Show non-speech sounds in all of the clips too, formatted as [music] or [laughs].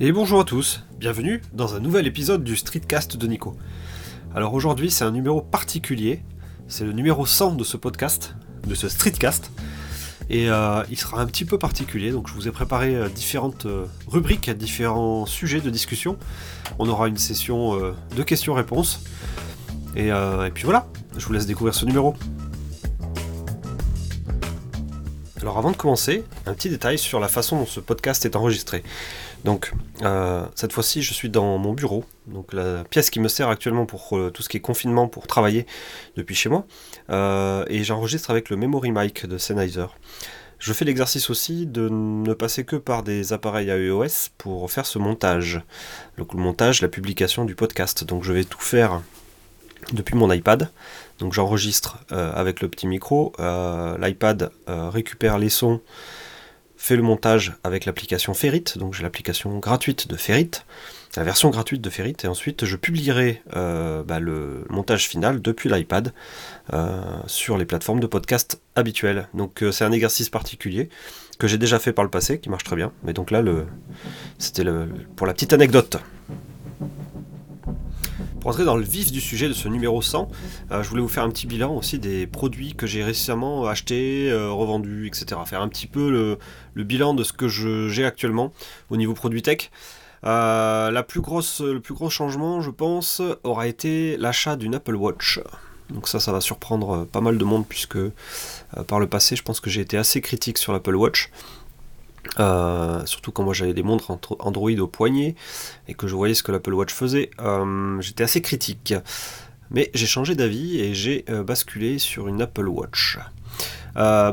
Et bonjour à tous, bienvenue dans un nouvel épisode du Streetcast de Nico. Alors aujourd'hui c'est un numéro particulier, c'est le numéro 100 de ce podcast, de ce Streetcast, et euh, il sera un petit peu particulier, donc je vous ai préparé euh, différentes euh, rubriques, différents sujets de discussion. On aura une session de questions-réponses, et, et puis voilà, je vous laisse découvrir ce numéro. Alors avant de commencer, un petit détail sur la façon dont ce podcast est enregistré. Donc, euh, cette fois-ci, je suis dans mon bureau, donc la pièce qui me sert actuellement pour euh, tout ce qui est confinement, pour travailler depuis chez moi, euh, et j'enregistre avec le Memory Mic de Sennheiser. Je fais l'exercice aussi de ne passer que par des appareils à iOS pour faire ce montage. Donc le montage, la publication du podcast. Donc je vais tout faire depuis mon iPad. Donc j'enregistre avec le petit micro. L'iPad récupère les sons fait le montage avec l'application Ferrit, donc j'ai l'application gratuite de Ferrit, la version gratuite de Ferrit, et ensuite je publierai euh, bah, le montage final depuis l'iPad euh, sur les plateformes de podcast habituelles. Donc euh, c'est un exercice particulier que j'ai déjà fait par le passé, qui marche très bien, mais donc là le, c'était pour la petite anecdote. Pour entrer dans le vif du sujet de ce numéro 100, euh, je voulais vous faire un petit bilan aussi des produits que j'ai récemment achetés, euh, revendus, etc. Faire un petit peu le, bilan de ce que j'ai actuellement au niveau produit tech. Euh, la plus grosse, le plus gros changement, je pense, aura été l'achat d'une Apple Watch. Donc ça, ça va surprendre pas mal de monde puisque par le passé, je pense que j'ai été assez critique sur l'Apple Watch. Euh, surtout quand moi j'avais des montres Android au poignet et que je voyais ce que l'Apple Watch faisait, euh, j'étais assez critique. Mais j'ai changé d'avis et j'ai euh, basculé sur une Apple Watch.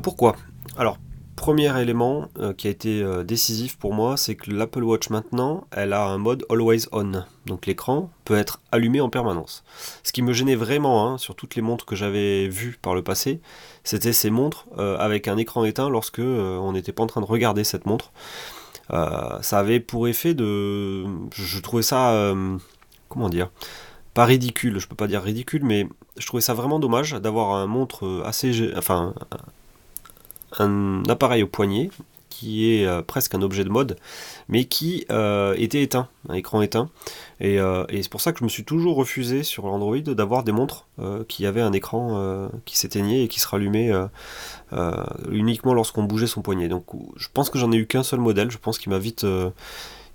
pourquoi? Alors premier élément qui a été décisif pour moi, c'est que l'Apple Watch maintenant, elle a un mode Always On. Donc l'écran peut être allumé en permanence. Ce qui me gênait vraiment hein, sur toutes les montres que j'avais vues par le passé, c'était ces montres euh, avec un écran éteint lorsque on n'était pas en train de regarder cette montre. ça avait pour effet de... Je trouvais ça... comment dire pas ridicule, je peux pas dire ridicule, mais je trouvais ça vraiment dommage d'avoir un montre assez, enfin, un appareil au poignet qui est euh, presque un objet de mode, mais qui euh, était éteint, un écran éteint. Euh, et, c'est pour ça que je me suis toujours refusé sur l'Android d'avoir des montres qui avaient un écran qui s'éteignait et qui se rallumait uniquement lorsqu'on bougeait son poignet. Donc je pense que j'en ai eu qu'un seul modèle, je pense qu'il m'a vite,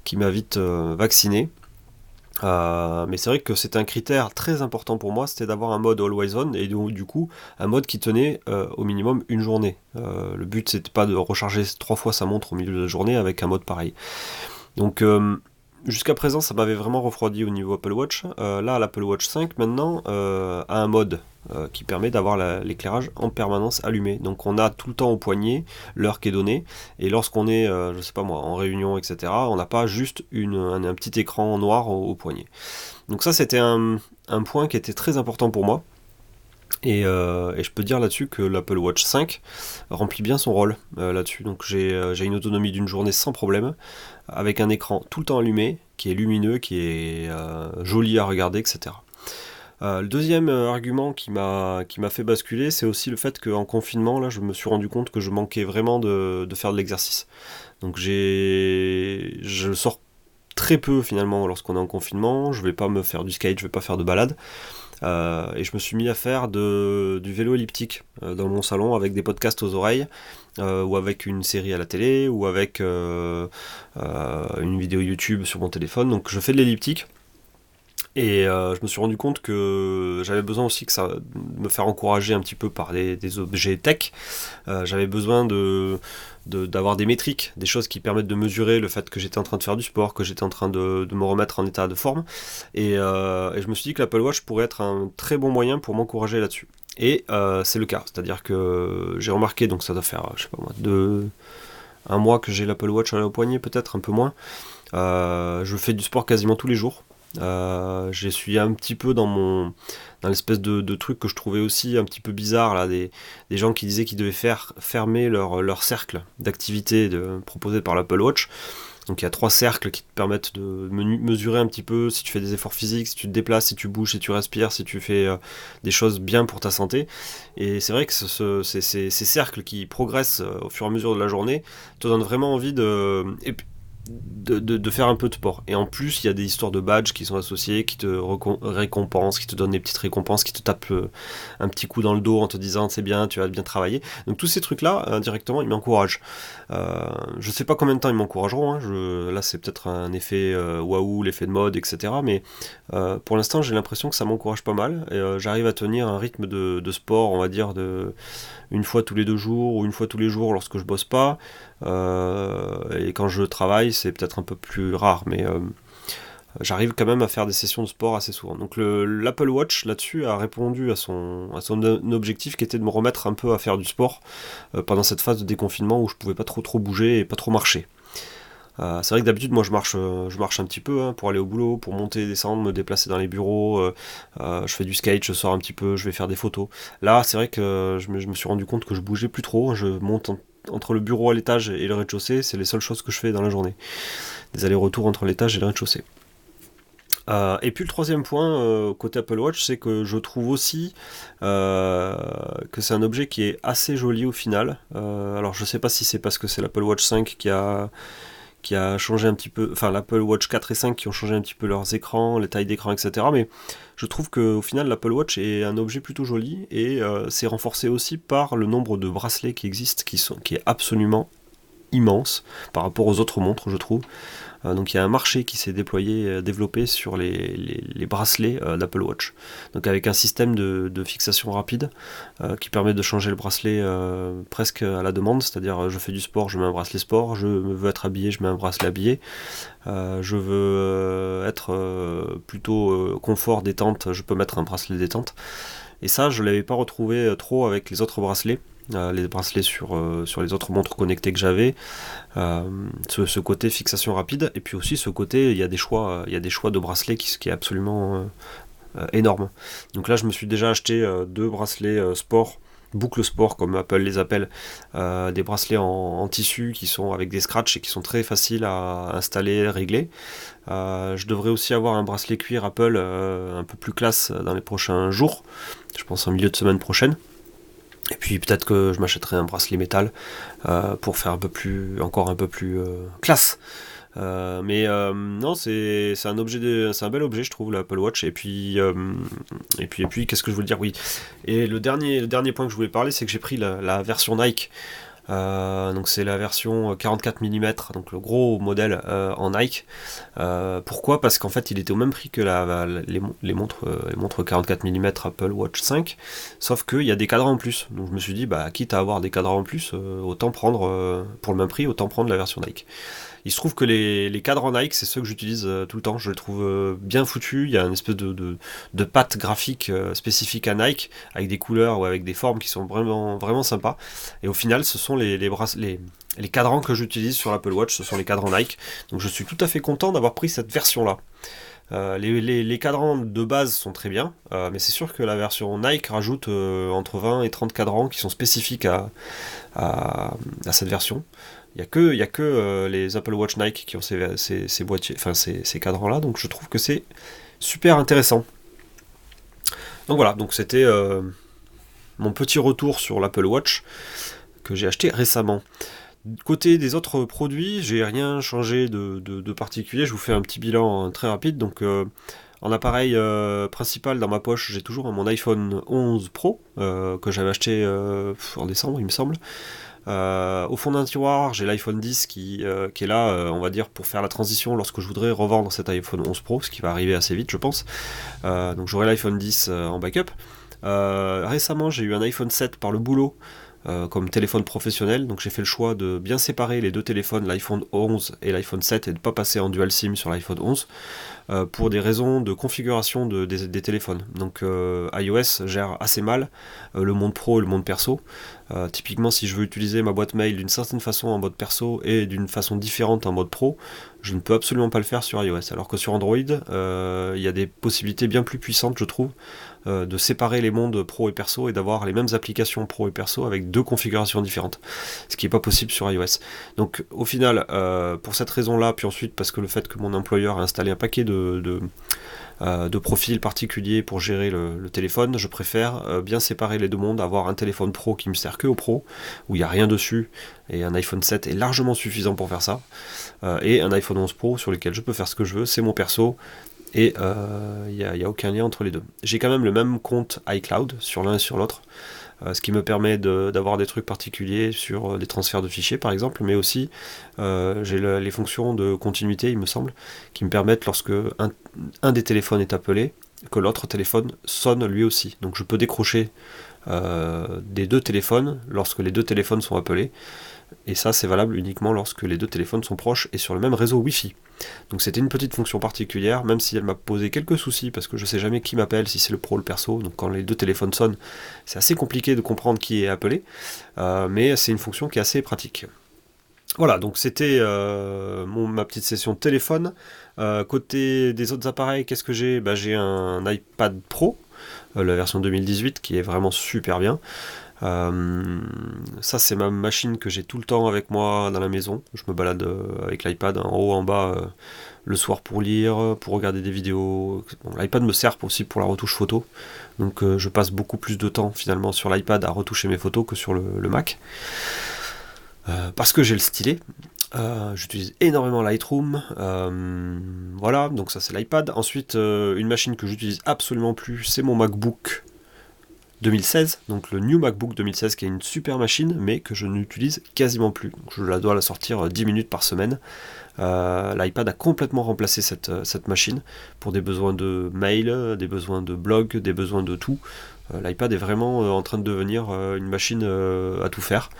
qui m'a vite vacciné. Euh, mais c'est vrai que c'est un critère très important pour moi, c'était d'avoir un mode always on et du coup un mode qui tenait euh, au minimum une journée. Euh, le but c'était pas de recharger trois fois sa montre au milieu de la journée avec un mode pareil. Donc jusqu'à présent ça m'avait vraiment refroidi au niveau Apple Watch. là l'Apple Watch 5 maintenant a un mode euh, qui permet d'avoir l'éclairage en permanence allumé. Donc on a tout le temps au poignet l'heure qui est donnée, et lorsqu'on est, euh, je sais pas moi, en réunion, etc., on n'a pas juste un, petit écran noir au, poignet. Donc ça c'était un, point qui était très important pour moi. Euh, et, je peux dire là-dessus que l'Apple Watch 5 remplit bien son rôle là-dessus. Donc j'ai une autonomie d'une journée sans problème, avec un écran tout le temps allumé, qui est lumineux, qui est joli à regarder, etc. Euh, le deuxième euh, argument qui m'a fait basculer, c'est aussi le fait qu'en confinement, là, je me suis rendu compte que je manquais vraiment de, faire de l'exercice. Donc j'ai, je sors très peu finalement lorsqu'on est en confinement. Je vais pas me faire du skate, je vais pas faire de balade. Euh, et je me suis mis à faire du vélo elliptique dans mon salon avec des podcasts aux oreilles, ou avec une série à la télé, ou avec une vidéo YouTube sur mon téléphone. Donc je fais de l'elliptique. Et euh, je me suis rendu compte que j'avais besoin aussi que ça me faire encourager un petit peu par des, objets tech. Euh, j'avais besoin de d'avoir des métriques, des choses qui permettent de mesurer le fait que j'étais en train de faire du sport, que j'étais en train de, me remettre en état de forme. Euh, et, je me suis dit que l'Apple Watch pourrait être un très bon moyen pour m'encourager là-dessus. Et c'est le cas, c'est-à-dire que j'ai remarqué, donc ça doit faire, je sais pas moi, deux, un mois que j'ai l'Apple Watch au poignet, peut-être un peu moins. je fais du sport quasiment tous les jours. Euh, j'ai suivi un petit peu dans mon dans l'espèce de, truc que je trouvais aussi un petit peu bizarre là, des, gens qui disaient qu'ils devaient faire fermer leur, leur cercle d'activité proposé par l'Apple Watch. Donc il y a trois cercles qui te permettent de mesurer un petit peu si tu fais des efforts physiques, si tu te déplaces, si tu bouges, si tu respires, si tu fais euh, des choses bien pour ta santé. Et c'est vrai que ces cercles qui progressent euh, au fur et à mesure de la journée te donnent vraiment envie de... de, faire un peu de sport. Et en plus, il y a des histoires de badges qui sont associés, qui te récompensent, qui te donnent des petites récompenses, qui te tapent euh, un petit coup dans le dos en te disant c'est bien, tu vas bien travailler. Donc tous ces trucs-là, indirectement, ils m'encouragent. Euh, je sais pas combien de temps ils m'encourageront. Hein. là, c'est peut-être un effet euh, waouh, l'effet de mode, etc. Mais euh, pour l'instant, j'ai l'impression que ça m'encourage pas mal. J'arrive à tenir un rythme de, de, sport, on va dire, de une fois tous les deux jours ou une fois tous les jours lorsque je bosse pas. Et quand je travaille, c'est peut-être un peu plus rare, mais j'arrive quand même à faire des sessions de sport assez souvent. Donc l'Apple Watch là-dessus a répondu à son, à son objectif qui était de me remettre un peu à faire du sport euh, pendant cette phase de déconfinement où je pouvais pas trop trop bouger et pas trop marcher. Euh, c'est vrai que d'habitude moi je marche, euh, je marche un petit peu hein, pour aller au boulot, pour monter, descendre, me déplacer dans les bureaux, je fais du skate, je sors un petit peu, je vais faire des photos. Là c'est vrai que je me, suis rendu compte que je bougeais plus trop, je monte entre le bureau à l'étage et le rez-de-chaussée, c'est les seules choses que je fais dans la journée. Des allers-retours entre l'étage et le rez-de-chaussée. Euh, et puis le troisième point euh, côté Apple Watch, c'est que je trouve aussi euh, que c'est un objet qui est assez joli au final. alors je sais pas si c'est parce que c'est l'Apple Watch 5 qui a, qui a changé un petit peu, enfin l'Apple Watch 4 et 5 qui ont changé un petit peu leurs écrans, les tailles d'écran, etc. Mais je trouve qu'au final l'Apple Watch est un objet plutôt joli et c'est renforcé aussi par le nombre de bracelets qui existent, qui, sont, qui est absolument immense par rapport aux autres montres, je trouve. Euh, donc il y a un marché qui s'est déployé, euh, développé sur les, bracelets euh, d'Apple Watch. Donc avec un système de, fixation rapide qui permet de changer le bracelet presque à la demande, c'est-à-dire je fais du sport, je mets un bracelet sport, je veux être habillé, je mets un bracelet habillé, je veux être plutôt confort, détente, je peux mettre un bracelet détente. Et ça, je ne l'avais pas retrouvé trop avec les autres bracelets. Euh, les bracelets sur, euh, sur les autres montres connectées que j'avais, euh, ce, côté fixation rapide, et puis aussi ce côté, il y a des choix, il y a des choix de bracelets qui, qui est absolument énorme. Donc là, je me suis déjà acheté deux bracelets sport boucle sport comme Apple les appelle, des bracelets en, tissu qui sont avec des scratchs et qui sont très faciles à installer, régler. je devrais aussi avoir un bracelet cuir Apple un peu plus classe dans les prochains jours, je pense en milieu de semaine prochaine. Et puis peut-être que je m'achèterai un bracelet métal euh, pour faire un peu plus, encore un peu plus euh, classe. Euh, mais non, c'est un objet, c'est un bel objet, je trouve, l'Apple Watch. Et puis, et puis, et puis, qu'est-ce que je voulais dire? Oui. Et le dernier, le dernier point que je voulais parler, c'est que j'ai pris la, version Nike. Donc c'est la version 44 mm, donc le gros modèle en Nike. pourquoi? Parce qu'en fait il était au même prix que la, les, montres, les montres 44 mm Apple Watch 5, sauf qu'il y a des cadrans en plus. Donc je me suis dit, bah, quitte à avoir des cadrans en plus, autant prendre pour le même prix, autant prendre la version Nike. Il se trouve que les, les cadres Nike, c'est ceux que j'utilise euh, tout le temps. Je les trouve euh, bien foutus. Il y a une espèce de, de, de graphique euh, spécifique à Nike, avec des couleurs ou avec des formes qui sont vraiment, vraiment sympas. Et au final, ce sont les, cadrans que j'utilise sur l'Apple Watch, ce sont les cadrans Nike. Donc je suis tout à fait content d'avoir pris cette version-là. les, les, cadrans de base sont très bien, mais c'est sûr que la version Nike rajoute entre 20 et 30 cadrans qui sont spécifiques à, cette version. Il n'y a que, euh, les Apple Watch Nike qui ont ces, ces, cadrans-là, donc je trouve que c'est super intéressant. Donc voilà, donc c'était euh, mon petit retour sur l'Apple Watch j'ai acheté récemment. Côté des autres produits, j'ai rien changé de, particulier. Je vous fais un petit bilan très rapide. Donc, euh, en appareil principal dans ma poche, j'ai toujours mon iPhone 11 Pro que j'avais acheté en décembre, il me semble. Euh, au fond d'un tiroir, j'ai l'iPhone 10 qui, euh, qui est là, euh, on va dire, pour faire la transition lorsque je voudrais revendre cet iPhone 11 Pro, ce qui va arriver assez vite, je pense. donc j'aurai l'iPhone 10 en backup. récemment, j'ai eu un iPhone 7 par le boulot. Comme téléphone professionnel, donc j'ai fait le choix de bien séparer les deux téléphones, l'iPhone 11 et l'iPhone 7, et de ne pas passer en dual SIM sur l'iPhone 11. Euh, pour des raisons de configuration des, téléphones. Donc euh, iOS gère assez mal euh, le monde pro et le monde perso. typiquement, si je veux utiliser ma boîte mail d'une certaine façon en mode perso et d'une façon différente en mode pro, je ne peux absolument pas le faire sur iOS. Alors que sur Android, il y a des possibilités bien plus puissantes, je trouve, de séparer les mondes pro et perso et d'avoir les mêmes applications pro et perso avec deux configurations différentes, ce qui n'est pas possible sur iOS. Donc au final, pour cette raison-là, puis ensuite parce que le fait que mon employeur a installé un paquet de, de profils particuliers pour gérer le, téléphone, je préfère bien séparer les deux mondes, avoir un téléphone pro qui me sert que au pro, où il n'y a rien dessus, et un iPhone 7 est largement suffisant pour faire ça, et un iPhone 11 Pro sur lequel je peux faire ce que je veux, c'est mon perso, et il euh, n'y a, aucun lien entre les deux. J'ai quand même le même compte iCloud sur l'un et sur l'autre, euh, ce qui me permet d'avoir des trucs particuliers sur euh, des transferts de fichiers par exemple, mais aussi j'ai les fonctions de continuité, il me semble, qui me permettent lorsque un, des téléphones est appelé, que l'autre téléphone sonne lui aussi. Donc je peux décrocher des deux téléphones lorsque les deux téléphones sont appelés. Et ça, c'est valable uniquement lorsque les deux téléphones sont proches et sur le même réseau Wi-Fi. Donc c'était une petite fonction particulière, même si elle m'a posé quelques soucis parce que je sais jamais qui m'appelle, si c'est le pro ou le perso. Donc quand les deux téléphones sonnent, c'est assez compliqué de comprendre qui est appelé, euh, mais c'est une fonction qui est assez pratique. Voilà, donc c'était euh, ma petite session de téléphone. Euh, côté des autres appareils, qu'est-ce que j'ai? Bah, J'ai un iPad Pro, la version 2018, qui est vraiment super bien. Euh, ça, c'est ma machine que j'ai tout le temps avec moi dans la maison. Je me balade euh, avec l'iPad en haut, en bas, euh, le soir pour lire, pour regarder des vidéos. L'iPad me sert aussi pour la retouche photo. Donc je passe beaucoup plus de temps finalement sur l'iPad à retoucher mes photos que sur le, Mac. parce que j'ai le stylet. J'utilise énormément Lightroom. voilà, donc ça c'est l'iPad. Ensuite, une machine que j'utilise absolument plus, c'est mon MacBook 2016, donc le New MacBook 2016 qui est une super machine mais que je n'utilise quasiment plus. je dois la sortir 10 euh, minutes par semaine. Euh, L'iPad a complètement remplacé cette, euh, cette, machine pour des besoins de mail, des besoins de blog, des besoins de tout. L'iPad est vraiment en train de devenir une machine à tout faire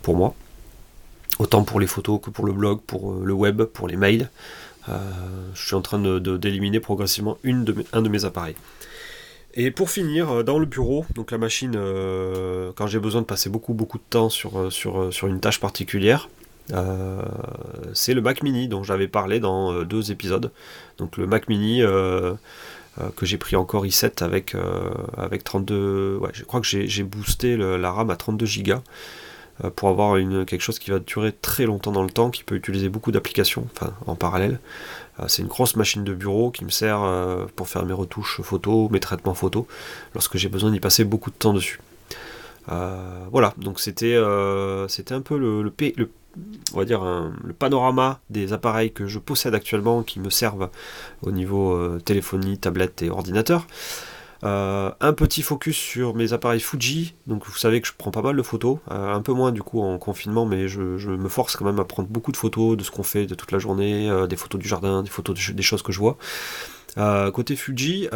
pour moi. Autant pour les photos que pour le blog, pour le web, pour les mails. je suis en train d'éliminer de, progressivement une un de mes appareils. Et pour finir, euh, dans le bureau, donc la machine, euh, quand j'ai besoin de passer beaucoup beaucoup de temps sur, euh, sur, sur une tâche particulière, c'est le Mac Mini dont j'avais parlé dans deux épisodes. Donc le Mac Mini que j'ai pris encore i7 avec, avec 32... Ouais, je crois que j'ai boosté la RAM à 32 Go pour avoir une, quelque chose qui va durer très longtemps dans le temps, qui peut utiliser beaucoup d'applications enfin, en parallèle. Euh, c'est une grosse machine de bureau qui me sert euh, pour faire mes retouches photos, mes traitements photos, lorsque j'ai besoin d'y passer beaucoup de temps dessus. Euh, voilà, donc c'était un peu le, on le panorama des appareils que je possède actuellement qui me servent au niveau téléphonie, tablette et ordinateur. Euh, un petit focus sur mes appareils Fuji, donc vous savez que je prends pas mal de photos, euh, un peu moins du coup en confinement, mais je, me force quand même à prendre beaucoup de photos de ce qu'on fait de toute la journée, euh, des photos du jardin, des photos des choses que je vois. côté Fuji,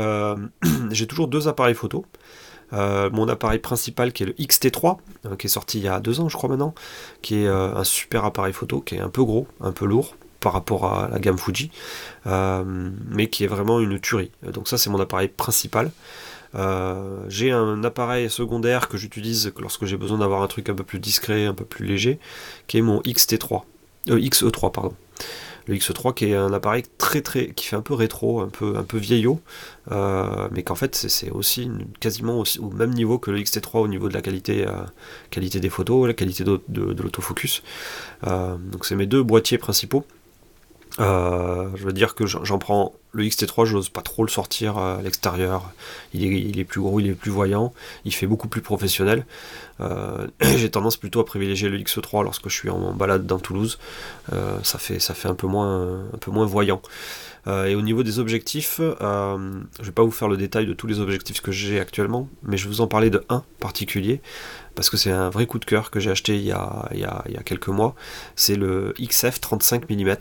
[clears throat] j'ai toujours deux appareils photo. mon appareil principal qui est le XT3, qui est sorti il y a deux ans je crois maintenant, qui est un super appareil photo, qui est un peu gros, un peu lourd, par rapport à la gamme Fuji, euh, mais qui est vraiment une tuerie. Donc ça c'est mon appareil principal. Euh, j'ai un appareil secondaire que j'utilise lorsque j'ai besoin d'avoir un truc un peu plus discret, un peu plus léger, qui est mon XT3, euh, XE3 pardon. Le X3 qui est un appareil très très qui fait un peu rétro, un peu un peu vieillot, mais qu'en fait c'est aussi quasiment au même niveau que le XT3 au niveau de la qualité qualité des photos, la qualité de, de l'autofocus. donc c'est mes deux boîtiers principaux. Euh, je veux dire que j'en prends le XT3, je n'ose pas trop le sortir à l'extérieur. Il est, plus gros, il est plus voyant, il fait beaucoup plus professionnel. Euh, [clears throat] j'ai tendance plutôt à privilégier le X3 lorsque je suis en balade dans Toulouse. Euh, ça, fait, ça fait un peu moins, un peu moins voyant. et au niveau des objectifs, je ne vais pas vous faire le détail de tous les objectifs que j'ai actuellement, mais je vais vous en parler de un particulier parce que c'est un vrai coup de cœur que j'ai acheté il y, a, quelques mois. C'est le XF 35 mm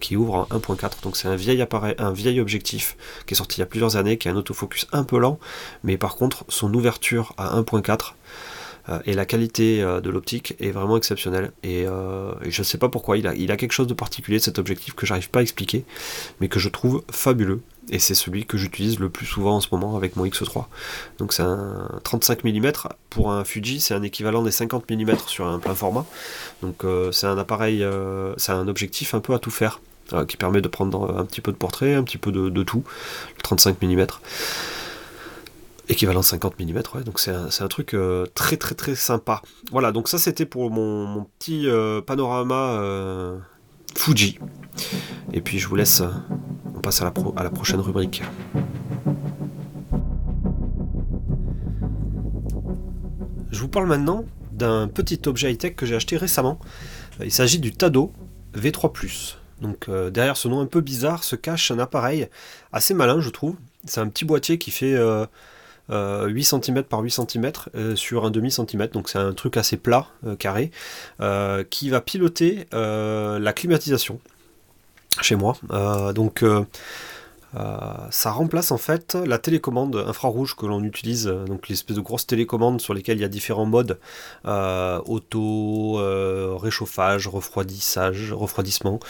qui ouvre en 1.4. Donc c'est un vieil appareil, un vieil objectif qui est sorti il y a plusieurs années, qui a un autofocus un peu lent, mais par contre son ouverture à 1.4 euh, et la qualité euh, de l'optique est vraiment exceptionnelle. Et, euh, je ne sais pas pourquoi, il a, a quelque chose de particulier cet objectif que j'arrive pas à expliquer, mais que je trouve fabuleux et c'est celui que j'utilise le plus souvent en ce moment avec mon X3. Donc c'est un 35 mm pour un Fuji, c'est un équivalent des 50 mm sur un plein format. Donc euh, c'est un appareil, euh, c'est un objectif un peu à tout faire, euh, qui permet de prendre un petit peu de portrait, un petit peu de, tout, le 35 mm. Équivalent 50 mm, ouais, donc c'est un, truc très très très sympa. Voilà, donc ça c'était pour mon, petit panorama Fuji. Et puis je vous laisse, on passe à la, prochaine rubrique. Je vous parle maintenant d'un petit objet high-tech que j'ai acheté récemment. Il s'agit du Tado V3+. Donc derrière ce nom un peu bizarre se cache un appareil assez malin je trouve. C'est un petit boîtier qui fait 8 euh, cm par 8 cm euh, sur un demi centimètre, donc c'est un truc assez plat, euh, carré, qui va piloter la climatisation chez moi. donc ça remplace en fait la télécommande infrarouge que l'on utilise, donc l'espèce de grosse télécommande sur lesquelles il y a différents modes auto, réchauffage, refroidissage, refroidissement.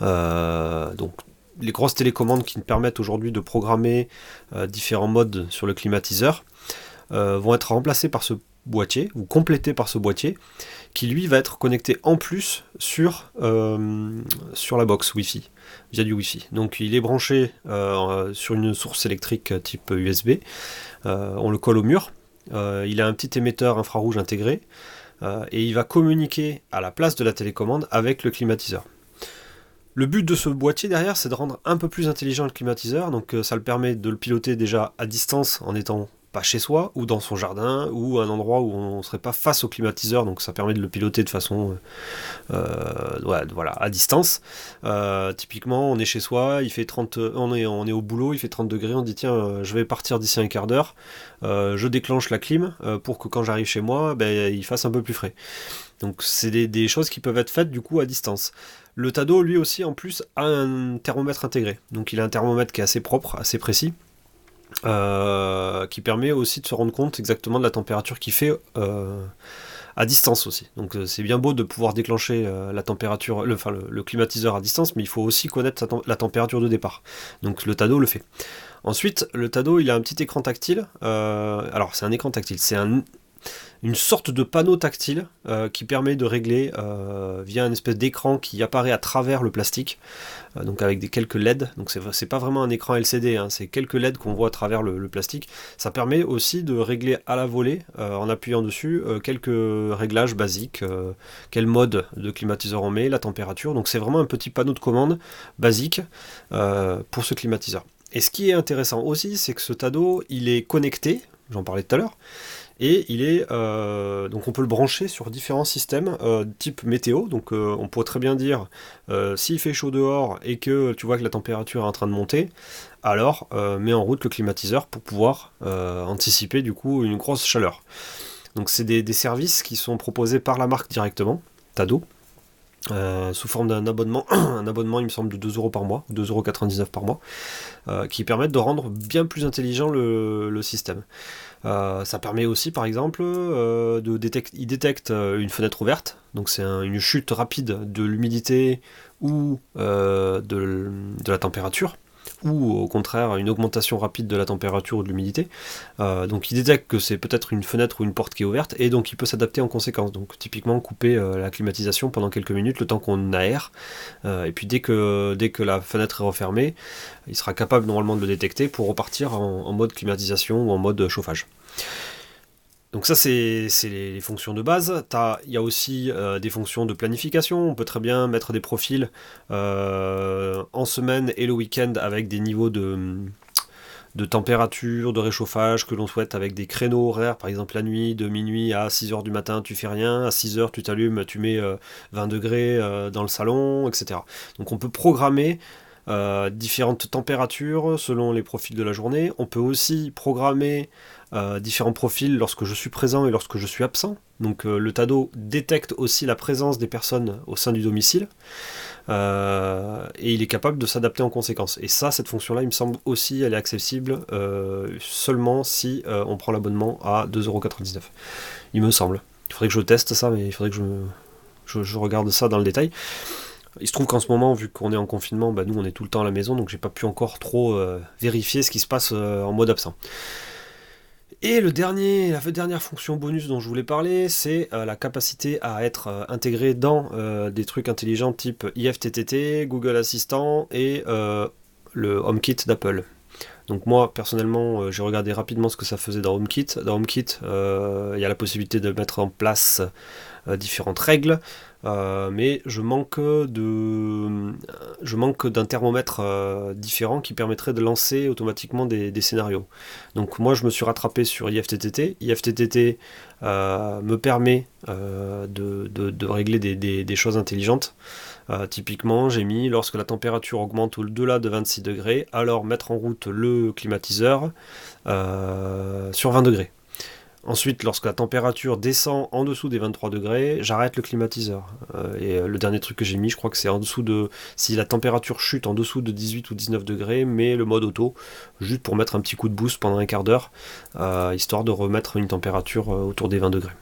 donc les grosses télécommandes qui nous permettent aujourd'hui de programmer euh, différents modes sur le climatiseur euh, vont être remplacées par ce boîtier ou complétées par ce boîtier qui lui va être connecté en plus sur, euh, sur la box Wi-Fi via du Wi-Fi. Donc il est branché sur une source électrique type USB. on le colle au mur. il a un petit émetteur infrarouge intégré et il va communiquer à la place de la télécommande avec le climatiseur. Le but de ce boîtier derrière, c'est de rendre un peu plus intelligent le climatiseur, donc euh, ça le permet de le piloter déjà à distance en étant pas chez soi, ou dans son jardin, ou un endroit où on ne serait pas face au climatiseur, donc ça permet de le piloter de façon euh, euh, voilà, à distance. typiquement, on est chez soi, il fait 30, on, est, on est au boulot, il fait 30 degrés, on dit tiens, je vais partir d'ici un quart d'heure, je déclenche la clim pour que quand j'arrive chez moi, ben, il fasse un peu plus frais. Donc c'est des, choses qui peuvent être faites du coup à distance. Le Tado, lui aussi, en plus, a un thermomètre intégré. Donc il a un thermomètre qui est assez propre, assez précis, euh, qui permet aussi de se rendre compte exactement de la température qu'il fait euh, à distance aussi. Donc euh, c'est bien beau de pouvoir déclencher la température, le, enfin, le, climatiseur à distance, mais il faut aussi connaître la température de départ. Donc le Tado le fait. Ensuite, le Tado, il a un petit écran tactile. alors c'est un écran tactile, c'est un une sorte de panneau tactile euh, qui permet de régler euh, via une espèce d'écran qui apparaît à travers le plastique, euh, donc avec des quelques LED. Donc c'est pas vraiment un écran LCD, hein, c'est quelques LED qu'on voit à travers le, plastique. Ça permet aussi de régler à la volée, en appuyant dessus, quelques réglages basiques, quel mode de climatiseur on met, la température. Donc c'est vraiment un petit panneau de commande basique pour ce climatiseur. Et ce qui est intéressant aussi, c'est que ce Tado, il est connecté, j'en parlais tout à l'heure, et il est euh, donc on peut le brancher sur différents systèmes euh, type météo. Donc euh, on pourrait très bien dire s'il fait chaud dehors et que tu vois que la température est en train de monter, alors mets en route le climatiseur pour pouvoir anticiper du coup une grosse chaleur. Donc c'est des, services qui sont proposés par la marque directement, Tado. Sous forme d'un abonnement, [clears throat] un abonnement il me semble de 2 euros par mois, 2,99€ par mois, qui permettent de rendre bien plus intelligent le système. Euh, ça permet aussi, par exemple, euh, de il détecte euh, une fenêtre ouverte, donc c'est une chute rapide de l'humidité ou de, la température ou au contraire une augmentation rapide de la température ou de l'humidité. Euh, donc il détecte que c'est peut-être une fenêtre ou une porte qui est ouverte et donc il peut s'adapter en conséquence. Donc typiquement couper euh, la climatisation pendant quelques minutes, le temps qu'on aère. Euh, et puis dès que, dès que la fenêtre est refermée, il sera capable normalement de le détecter pour repartir en mode climatisation ou en mode chauffage. Donc ça, c'est les, fonctions de base. Il y a aussi euh, des fonctions de planification. On peut très bien mettre des profils euh, en semaine et le week-end avec des niveaux de, température, de réchauffage que l'on souhaite avec des créneaux horaires. Par exemple, la nuit, de minuit à 6h du matin, tu fais rien. À 6h, tu t'allumes, tu mets 20 euh, degrés dans le salon, etc. Donc on peut programmer différentes températures selon les profils de la journée. On peut aussi programmer euh, différents profils lorsque je suis présent et lorsque je suis absent. Donc euh, le TADO détecte aussi la présence des personnes au sein du domicile euh, et il est capable de s'adapter en conséquence. Et ça, cette fonction-là, il me semble aussi, elle est accessible seulement si on prend l'abonnement à 2,99€. Il me semble. Il faudrait que je teste ça, mais il faudrait que je, je, regarde ça dans le détail. Il se trouve qu'en ce moment, vu qu'on est en confinement, bah, nous on est tout le temps à la maison, donc j'ai pas pu encore trop vérifier ce qui se passe en mode absent. Et le dernier, la dernière fonction bonus dont je voulais parler, c'est euh, la capacité à être euh, intégré dans euh, des trucs intelligents type IFTTT, Google Assistant et le HomeKit d'Apple. Donc moi personnellement j'ai regardé rapidement ce que ça faisait dans HomeKit. Dans HomeKit il y a la possibilité de mettre en place différentes règles. Euh, mais je manque d'un thermomètre euh, différent qui permettrait de lancer automatiquement des, scénarios. Donc moi je me suis rattrapé sur IFTTT. IFTTT euh, me permet de, régler des, choses intelligentes. Typiquement, j'ai mis lorsque la température augmente au-delà de 26 degrés, alors mettre en route le climatiseur sur 20 degrés. Ensuite, lorsque la température descend en dessous des 23 degrés, j'arrête le climatiseur. Euh, et euh, le dernier truc que j'ai mis, je crois que c'est en dessous de. Si la température chute en dessous de 18 ou 19 degrés, mais le mode auto, juste pour mettre un petit coup de boost pendant un quart d'heure, euh, histoire de remettre une température autour des 20 degrés.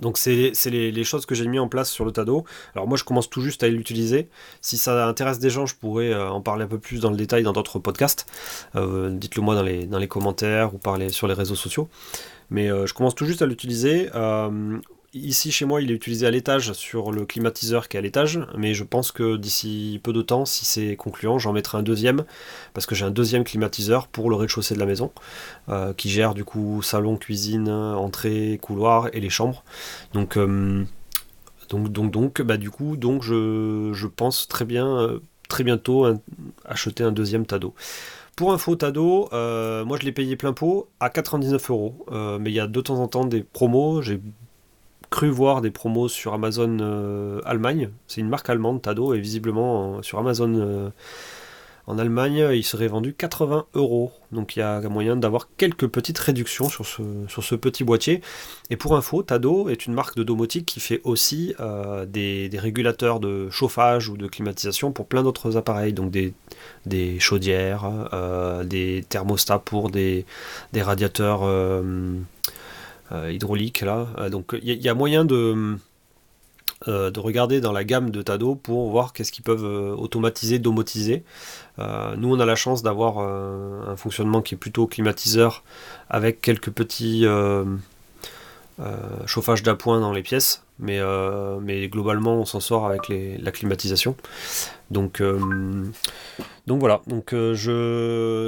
Donc c'est les, choses que j'ai mis en place sur le Tado. Alors moi je commence tout juste à l'utiliser. Si ça intéresse des gens, je pourrais en parler un peu plus dans le détail dans d'autres podcasts. Dites-le moi dans les, commentaires ou parler sur les réseaux sociaux. Mais euh, je commence tout juste à l'utiliser. Euh, ici chez moi, il est utilisé à l'étage sur le climatiseur qui est à l'étage, mais je pense que d'ici peu de temps, si c'est concluant, j'en mettrai un deuxième, parce que j'ai un deuxième climatiseur pour le rez-de-chaussée de la maison, euh, qui gère du coup salon, cuisine, entrée, couloir et les chambres. Donc, donc, donc, donc, bah, du coup, donc je, pense très bien, très bientôt acheter un deuxième Tado. Pour faux Tado, euh, moi je l'ai payé plein pot à 99 euros. Euh, mais il y a de temps en temps des promos. J'ai cru voir des promos sur Amazon euh, Allemagne. C'est une marque allemande, Tado, et visiblement sur Amazon en Allemagne, il serait vendu 80 euros. Donc il y a moyen d'avoir quelques petites réductions sur ce, sur ce, petit boîtier. Et pour info, Tado est une marque de domotique qui fait aussi euh, des, régulateurs de chauffage ou de climatisation pour plein d'autres appareils. Donc des, chaudières, euh, des thermostats pour des radiateurs euh, hydrauliques. Là. Donc il y, a moyen de euh, de regarder dans la gamme de Tado pour voir qu'est-ce qu'ils peuvent euh, automatiser, domotiser. Euh, nous, on a la chance d'avoir un fonctionnement qui est plutôt climatiseur avec quelques petits chauffages d'appoint dans les pièces, mais, globalement, on s'en sort avec la climatisation. Donc, donc voilà, donc,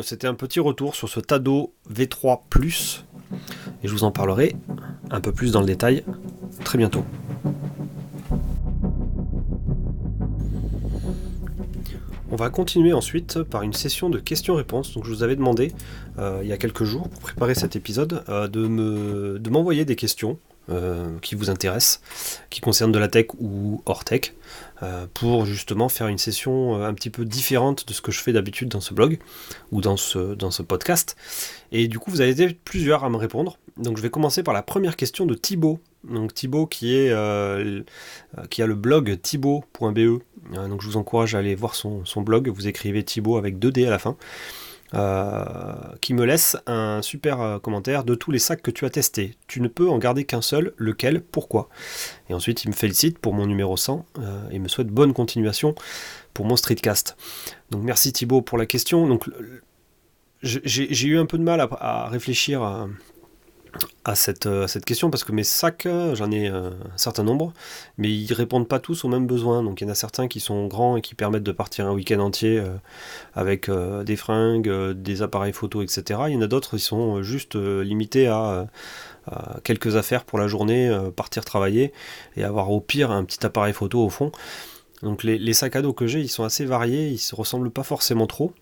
c'était un petit retour sur ce Tado V3 Plus, et je vous en parlerai un peu plus dans le détail très bientôt. On va continuer ensuite par une session de questions-réponses. Donc je vous avais demandé euh, il y a quelques jours pour préparer cet épisode euh, de, me, de m'envoyer des questions euh, qui vous intéressent, qui concernent de la tech ou hors tech, pour justement faire une session un petit peu différente de ce que je fais d'habitude dans ce blog ou dans ce, dans ce podcast. Et du coup vous avez été plusieurs à me répondre. Donc je vais commencer par la première question de Thibaut donc Thibaut qui, est, euh, qui a le blog thibaut.be. Euh, donc je vous encourage à aller voir son, blog. Vous écrivez Thibaut avec 2 D à la fin. Euh, qui me laisse un super commentaire de tous les sacs que tu as testés. Tu ne peux en garder qu'un seul, lequel, pourquoi? Et ensuite il me félicite pour mon numéro 100 et me souhaite bonne continuation pour mon streetcast. Donc merci Thibaut pour la question. Donc j'ai eu un peu de mal à, réfléchir à cette, euh, cette, question parce que mes sacs, euh, j'en ai euh, un certain nombre, mais ils répondent pas tous aux mêmes besoins. Donc il y en a certains qui sont grands et qui permettent de partir un week-end entier avec des fringues, des appareils photo, etc. Il y en a d'autres qui sont juste limités à, quelques affaires pour la journée, partir travailler et avoir au pire un petit appareil photo au fond. Donc les, sacs à dos que j'ai, ils sont assez variés, ils se ressemblent pas forcément trop.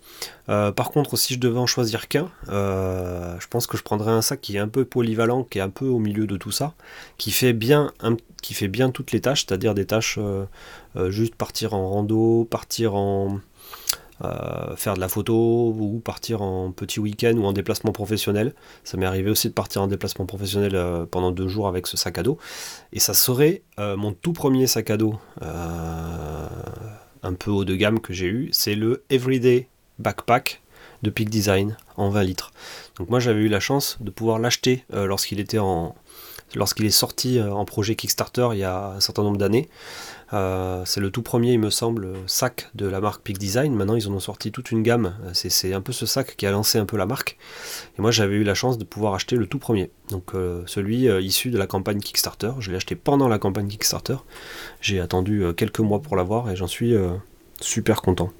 Euh, par contre, si je devais en choisir qu'un, euh, je pense que je prendrais un sac qui est un peu polyvalent, qui est un peu au milieu de tout ça, qui fait bien, qui fait bien toutes les tâches, c'est-à-dire des tâches euh, juste partir en rando, partir en, euh, faire de la photo ou partir en petit week-end ou en déplacement professionnel. Ça m'est arrivé aussi de partir en déplacement professionnel euh, pendant deux jours avec ce sac à dos. Et ça serait euh, mon tout premier sac à dos un peu haut de gamme que j'ai eu. C'est le Everyday Backpack de Peak Design en 20 litres. Donc moi j'avais eu la chance de pouvoir l'acheter lorsqu'il était en lorsqu'il est sorti en projet Kickstarter il y a un certain nombre d'années. Euh, c'est le tout premier, il me semble, sac de la marque Peak Design. Maintenant, ils en ont sorti toute une gamme. C'est un peu ce sac qui a lancé un peu la marque. Et moi, j'avais eu la chance de pouvoir acheter le tout premier. Donc, euh, celui euh, issu de la campagne Kickstarter. Je l'ai acheté pendant la campagne Kickstarter. J'ai attendu quelques mois pour l'avoir et j'en suis super content.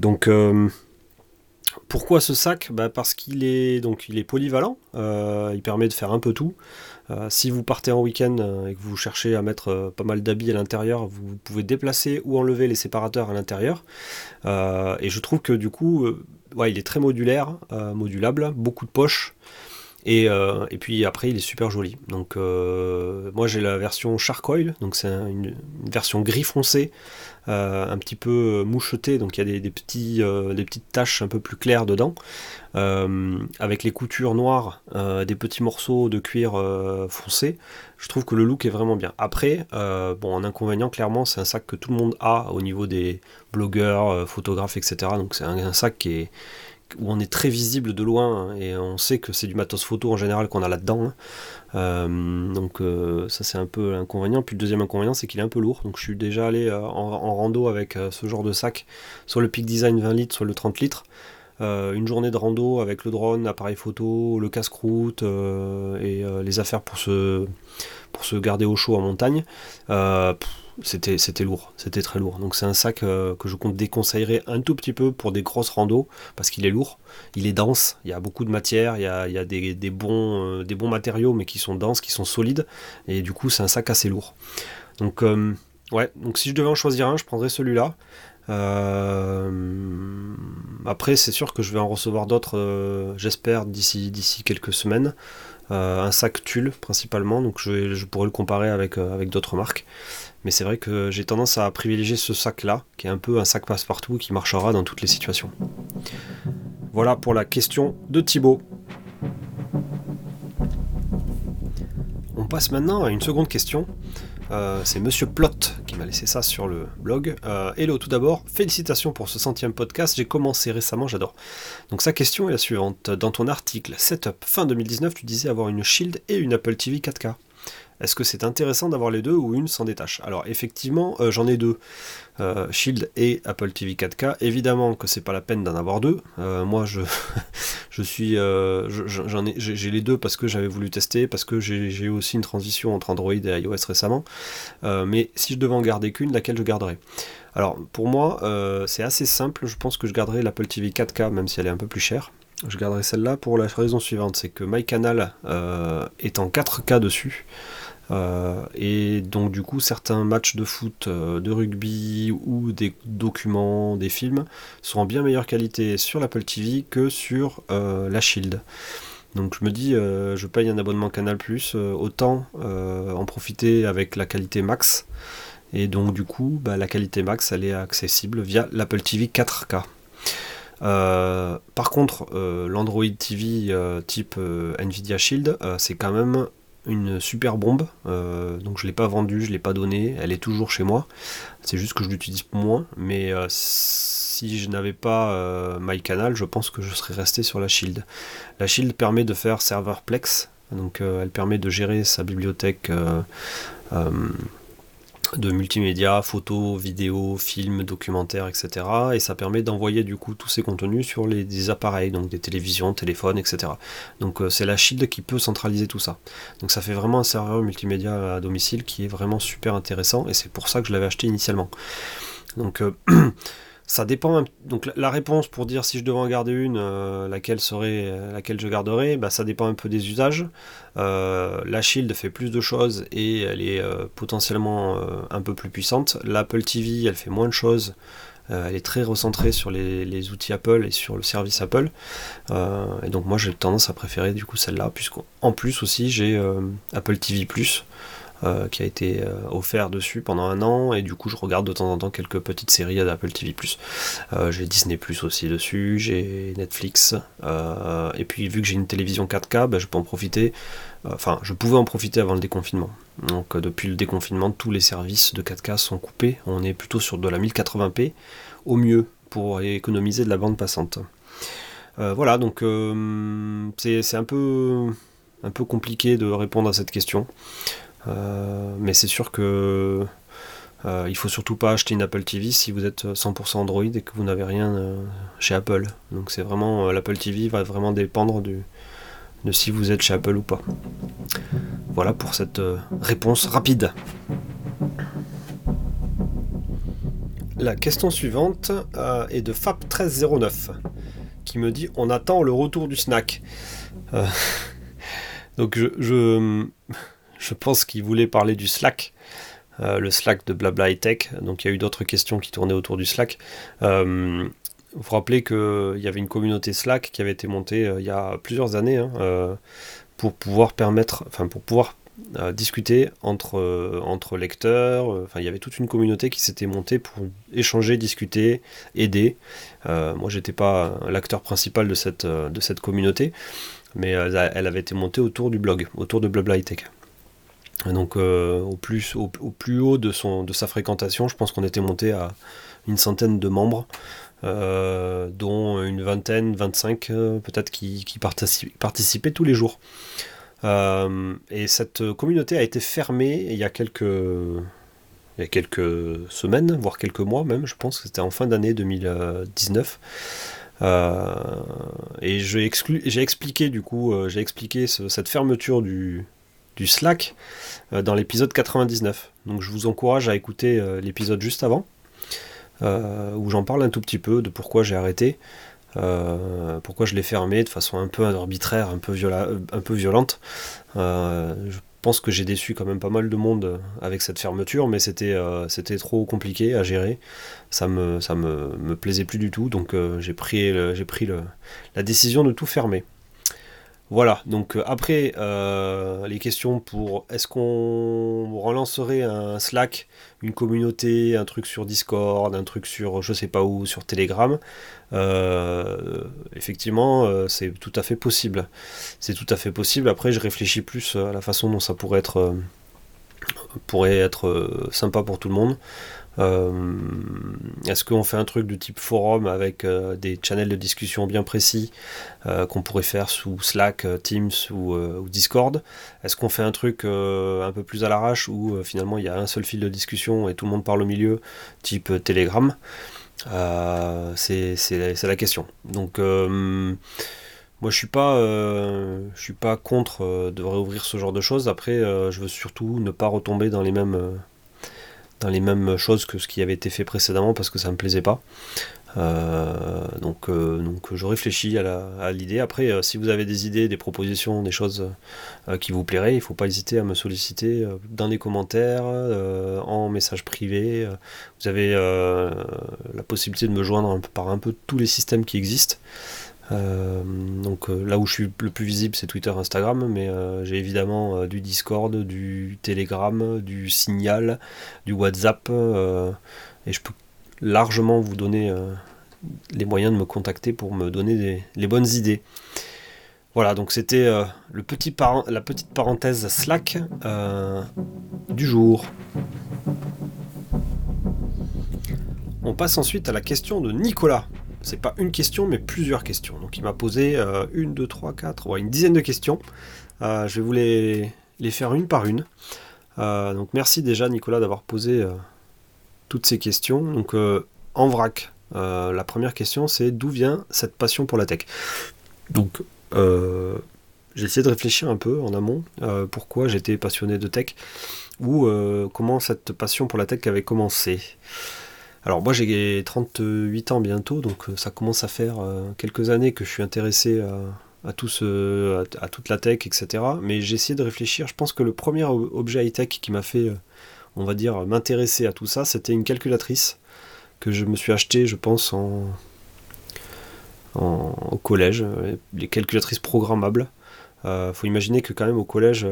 Donc, Pourquoi ce sac? Bah Parce qu'il est, donc, il est polyvalent, il permet de faire un peu tout. Si vous partez en week-end et que vous cherchez à mettre pas mal d'habits à l'intérieur, vous pouvez déplacer ou enlever les séparateurs à l'intérieur. et je trouve que du coup, il est très modulaire, modulable, beaucoup de poches. Et, puis après, il est super joli. Donc, moi j'ai la version Charcoil, donc c'est une, version gris foncé euh, un petit peu moucheté, donc il y a des, euh, des petites taches un peu plus claires dedans, euh, avec les coutures noires, des petits morceaux de cuir foncé. Je trouve que le look est vraiment bien. Après, bon, un inconvénient, clairement, c'est un sac que tout le monde a au niveau des blogueurs, photographes, etc. Donc c'est un, sac qui est où on est très visible de loin hein, et on sait que c'est du matos photo en général qu'on a là-dedans. Hein. Euh, donc euh, ça c'est un peu l'inconvénient. Puis le deuxième inconvénient c'est qu'il est un peu lourd. Donc je suis déjà allé euh, en, rando avec ce genre de sac, soit le Peak Design 20 litres, soit le 30 litres. Une journée de rando avec le drone, l'appareil photo, le casse-croûte et les affaires pour se, pour se garder au chaud en montagne c'était c'était lourd, c'était très lourd. Donc c'est un sac euh, que je déconseillerais un tout petit peu pour des grosses randos parce qu'il est lourd, il est dense, il y a beaucoup de matière, il y a, des, bons, euh, des bons matériaux mais qui sont denses, qui sont solides et du coup c'est un sac assez lourd. Donc euh, ouais, donc si je devais en choisir un, je prendrais celui-là. Après c'est sûr que je vais en recevoir d'autres, j'espère d'ici d'ici quelques semaines. un sac tulle principalement, donc je, je pourrais le comparer avec, avec d'autres marques. Mais c'est vrai que j'ai tendance à privilégier ce sac-là, qui est un peu un sac passe-partout qui marchera dans toutes les situations. Voilà pour la question de Thibaut. On passe maintenant à une seconde question. Euh, c'est Monsieur Plot qui m'a laissé ça sur le blog. Euh, hello, tout d'abord, félicitations pour ce centième podcast. J'ai commencé récemment, j'adore. Donc sa question est la suivante. Dans ton article Setup fin 2019, tu disais avoir une Shield et une Apple TV 4K. Est-ce que c'est intéressant d'avoir les deux ou une s'en détache? Alors effectivement, euh, j'en ai deux, euh, Shield et Apple TV 4K. Évidemment que c'est pas la peine d'en avoir deux. Euh, moi, je, [laughs] suis, j'en ai, j'ai les deux parce que j'avais voulu tester, parce que j'ai eu aussi une transition entre Android et iOS récemment. mais si je devais en garder qu'une, laquelle je garderais? Alors pour moi, c'est assez simple. Je pense que je garderai l'Apple TV 4K, même si elle est un peu plus chère. Je garderai celle-là pour la raison suivante, c'est que MyCanal est en 4K dessus. Euh, et donc du coup certains matchs de foot, euh, de rugby ou des documents, des films sont en bien meilleure qualité sur l'Apple TV que sur euh, la Shield. Donc je me dis, je paye un abonnement Canal Plus, autant en profiter avec la qualité max. Et donc du coup, bah, la qualité max, elle est accessible via l'Apple TV 4K. par contre, l'Android TV type Nvidia Shield, c'est quand même une super bombe, euh, donc je l'ai pas vendue, je l'ai pas donnée, elle est toujours chez moi. C'est juste que je l'utilise moins, mais euh, si je n'avais pas euh, MyCanal, je pense que je serais resté sur la Shield. La Shield permet de faire serverplex, donc elle permet de gérer sa bibliothèque de multimédia, photos, vidéos, films, documentaires, etc. Et ça permet d'envoyer du coup tous ces contenus sur les, des appareils, donc des télévisions, téléphones, etc. Donc euh, c'est la Shield qui peut centraliser tout ça. Donc ça fait vraiment un serveur multimédia à domicile qui est vraiment super intéressant et c'est pour ça que je l'avais acheté initialement. Donc euh, [clears throat] Ça dépend. Donc la réponse pour dire si je devais en garder une, euh, laquelle serait euh, laquelle je garderais, bah, ça dépend un peu des usages. Euh, la Shield fait plus de choses et elle est potentiellement un peu plus puissante. L'Apple TV, elle fait moins de choses. elle est très recentrée sur les, les, outils Apple et sur le service Apple. et donc moi j'ai tendance à préférer du coup celle-là, puisqu'en plus aussi j'ai Apple TV. Euh, qui a été euh, offert dessus pendant un an et du coup je regarde de temps en temps quelques petites séries d'Apple TV+. Euh, j'ai Disney aussi dessus, j'ai Netflix et puis vu que j'ai une télévision 4K, bah, je peux en profiter. Enfin, je pouvais en profiter avant le déconfinement. Donc depuis le déconfinement, tous les services de 4K sont coupés. On est plutôt sur de la 1080p au mieux pour économiser de la bande passante. voilà, donc c'est un peu, un peu compliqué de répondre à cette question. Euh, mais c'est sûr que euh, il faut surtout pas acheter une Apple TV si vous êtes 100% Android et que vous n'avez rien euh, chez Apple. Donc c'est vraiment l'Apple TV va vraiment dépendre du, de si vous êtes chez Apple ou pas. Voilà pour cette réponse rapide. La question suivante est de FAP1309 qui me dit on attend le retour du snack. [laughs] donc je, pense qu'il voulait parler du Slack. le Slack de Blabla et Tech. Donc il y a eu d'autres questions qui tournaient autour du Slack. vous vous rappelez qu'il y avait une communauté Slack qui avait été montée il y a plusieurs années hein, pour pouvoir permettre, enfin pour pouvoir discuter entre, euh, lecteurs. Euh, enfin, il y avait toute une communauté qui s'était montée pour échanger, discuter, aider. Euh, moi, j'étais pas l'acteur principal de cette, de cette communauté, mais elle, avait été montée autour du blog, autour de Blabla Tech. Donc, au, plus, au, plus haut de, son, de sa fréquentation, je pense qu'on était monté à une centaine de membres. dont une vingtaine, 25 peut-être qui, qui participaient tous les jours. Euh, et cette communauté a été fermée il y a quelques, il y a quelques semaines, voire quelques mois même, je pense que c'était en fin d'année 2019. Euh, et j'ai expliqué du coup, euh, j'ai expliqué cette fermeture du, du Slack dans l'épisode 99. Donc je vous encourage à écouter l'épisode juste avant, où j'en parle un tout petit peu de pourquoi j'ai arrêté. Euh, pourquoi je l'ai fermé de façon un peu arbitraire, un peu, un peu violente. Euh, je pense que j'ai déçu quand même pas mal de monde avec cette fermeture, mais c'était euh, trop compliqué à gérer. Ça me, ça me, me plaisait plus du tout, donc j'ai pris, pris le, la décision de tout fermer. Voilà, donc euh, après euh, les questions pour est-ce qu'on relancerait un Slack, une communauté, un truc sur Discord, un truc sur je sais pas où, sur Telegram, euh, effectivement c'est tout à fait possible. C'est tout à fait possible. Après je réfléchis plus à la façon dont ça pourrait être, pourrait être sympa pour tout le monde. Euh, est-ce qu'on fait un truc de type forum avec euh, des channels de discussion bien précis euh, qu'on pourrait faire sous Slack, Teams ou, Discord? Est-ce qu'on fait un truc un peu plus à l'arrache où finalement il y a un seul fil de discussion et tout le monde parle au milieu, type Telegram? C'est la question. Donc moi je suis pas je suis pas contre de réouvrir ce genre de choses. Après je veux surtout ne pas retomber dans les mêmes les mêmes choses que ce qui avait été fait précédemment parce que ça me plaisait pas. Euh, donc, euh, donc je réfléchis à l'idée. Après, euh, si vous avez des idées, des propositions, des choses qui vous plairaient, il ne faut pas hésiter à me solliciter dans les commentaires, en message privé. vous avez la possibilité de me joindre par un peu tous les systèmes qui existent. Euh, donc euh, là où je suis le plus visible, c'est Twitter, Instagram, mais euh, j'ai évidemment du Discord, du Telegram, du Signal, du WhatsApp, et je peux largement vous donner les moyens de me contacter pour me donner les bonnes idées. Voilà, donc c'était la petite parenthèse Slack du jour. On passe ensuite à la question de Nicolas c'est pas une question, mais plusieurs questions. Donc il m'a posé euh, une, deux, trois, quatre, ouais, une dizaine de questions. Euh, je vais vous les, faire une par une. Euh, donc merci déjà Nicolas d'avoir posé toutes ces questions. Donc en vrac, la première question c'est d'où vient cette passion pour la tech? Donc j'ai essayé de réfléchir un peu en amont pourquoi j'étais passionné de tech ou comment cette passion pour la tech avait commencé. Alors moi j'ai 38 ans bientôt, donc euh, ça commence à faire euh, quelques années que je suis intéressé à, tout à, toute la tech, etc. Mais j'ai essayé de réfléchir. Je pense que le premier objet high-tech qui m'a fait, euh, on va dire, m'intéresser à tout ça, c'était une calculatrice que je me suis acheté, je pense, en, au collège. Les calculatrices programmables. Il faut imaginer que quand même au collège,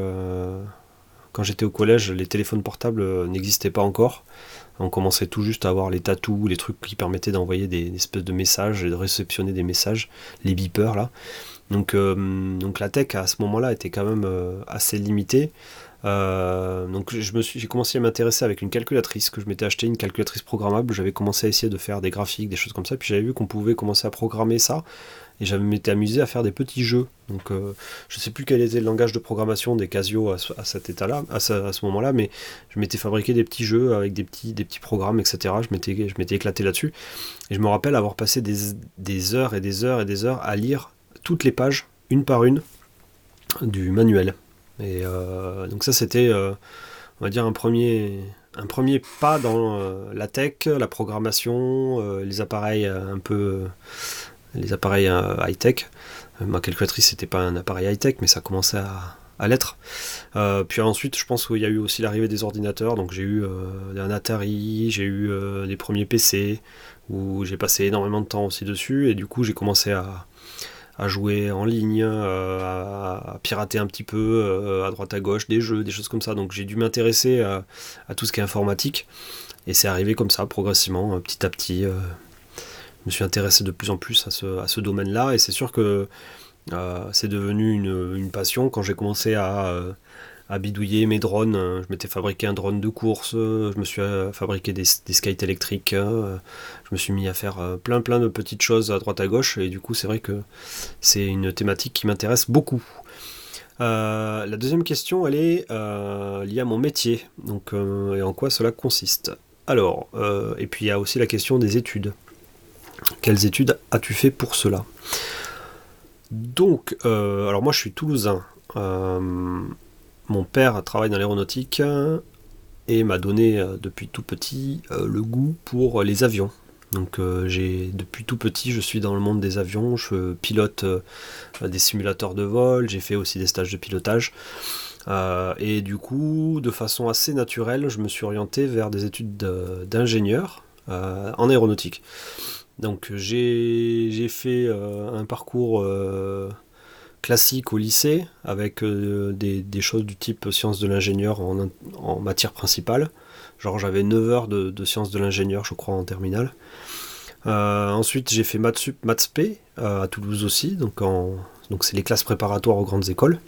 quand j'étais au collège, les téléphones portables n'existaient pas encore. On commençait tout juste à avoir les tatous, les trucs qui permettaient d'envoyer des, espèces de messages et de réceptionner des messages, les beepers là. Donc, euh, donc la tech à ce moment-là était quand même euh, assez limitée. Euh, donc je me suis, j'ai commencé à m'intéresser avec une calculatrice que je m'étais acheté, une calculatrice programmable. J'avais commencé à essayer de faire des graphiques, des choses comme ça. Puis j'avais vu qu'on pouvait commencer à programmer ça et j'avais m'étais amusé à faire des petits jeux. Donc euh, je sais plus quel était le langage de programmation des Casio à, cet état-là, à ce, moment-là, mais je m'étais fabriqué des petits jeux avec des petits, programmes, etc. Je m'étais éclaté là-dessus. Et je me rappelle avoir passé des, heures et des heures et des heures à lire toutes les pages, une par une, du manuel. Et euh, donc ça c'était, euh, on va dire, un premier, un premier pas dans la tech, la programmation, les appareils un peu les appareils high-tech. ma calculatrice, c'était pas un appareil high-tech, mais ça commençait à, à l'être. puis ensuite, je pense qu'il y a eu aussi l'arrivée des ordinateurs. Donc j'ai eu un Atari, j'ai eu les premiers PC, où j'ai passé énormément de temps aussi dessus. Et du coup, j'ai commencé à, à jouer en ligne, euh, à, pirater un petit peu euh, à droite à gauche des jeux, des choses comme ça. Donc j'ai dû m'intéresser à, tout ce qui est informatique. Et c'est arrivé comme ça, progressivement, petit à petit. Euh, je me suis intéressé de plus en plus à ce, domaine-là. Et c'est sûr que c'est devenu une, passion quand j'ai commencé à bidouiller mes drones. Je m'étais fabriqué un drone de course, je me suis euh, fabriqué des, des skates électriques, euh, je me suis mis à faire euh, plein plein de petites choses à droite à gauche et du coup c'est vrai que c'est une thématique qui m'intéresse beaucoup. la deuxième question, elle est liée à mon métier, donc et en quoi cela consiste? Alors, et puis il y a aussi la question des études. Quelles études as-tu fait pour cela? Donc, alors moi je suis toulousain. Mon père travaille dans l'aéronautique et m'a donné euh, depuis tout petit euh, le goût pour les avions. Donc euh, j'ai depuis tout petit je suis dans le monde des avions, je pilote des simulateurs de vol, j'ai fait aussi des stages de pilotage. et du coup, de façon assez naturelle, je me suis orienté vers des études d'ingénieur en aéronautique. Donc j'ai fait un parcours classique au lycée, avec euh, des, choses du type sciences de l'ingénieur en, matière principale. Genre j'avais 9 heures de, sciences de l'ingénieur, je crois, en terminale. Euh, ensuite j'ai fait maths sup, euh, à Toulouse aussi, donc, donc c'est les classes préparatoires aux grandes écoles.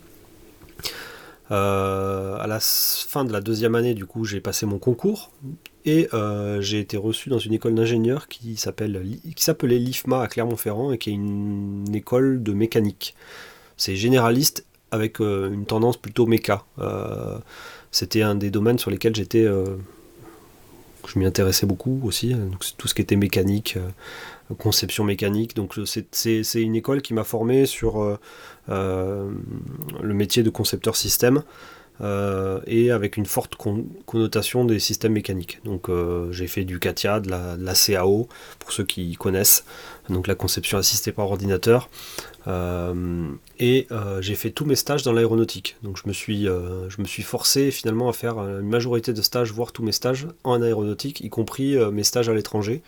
à la fin de la deuxième année, du coup, j'ai passé mon concours et j'ai été reçu dans une école d'ingénieur qui s'appelait l'IFMA à Clermont-Ferrand et qui est une école de mécanique c'est généraliste avec euh, une tendance plutôt méca. Euh, c'était un des domaines sur lesquels j'étais euh, je m'y intéressais beaucoup aussi, donc tout ce qui était mécanique, conception mécanique. Donc c'est une école qui m'a formé sur le métier de concepteur système. Et avec une forte connotation des systèmes mécaniques. Donc j'ai fait du CATIA, de la, CAO, pour ceux qui connaissent, donc la conception assistée par ordinateur, euh, et euh, j'ai fait tous mes stages dans l'aéronautique. Donc je me, suis, euh, je me suis forcé finalement à faire une majorité de stages, voire tous mes stages en aéronautique, y compris mes stages à l'étranger.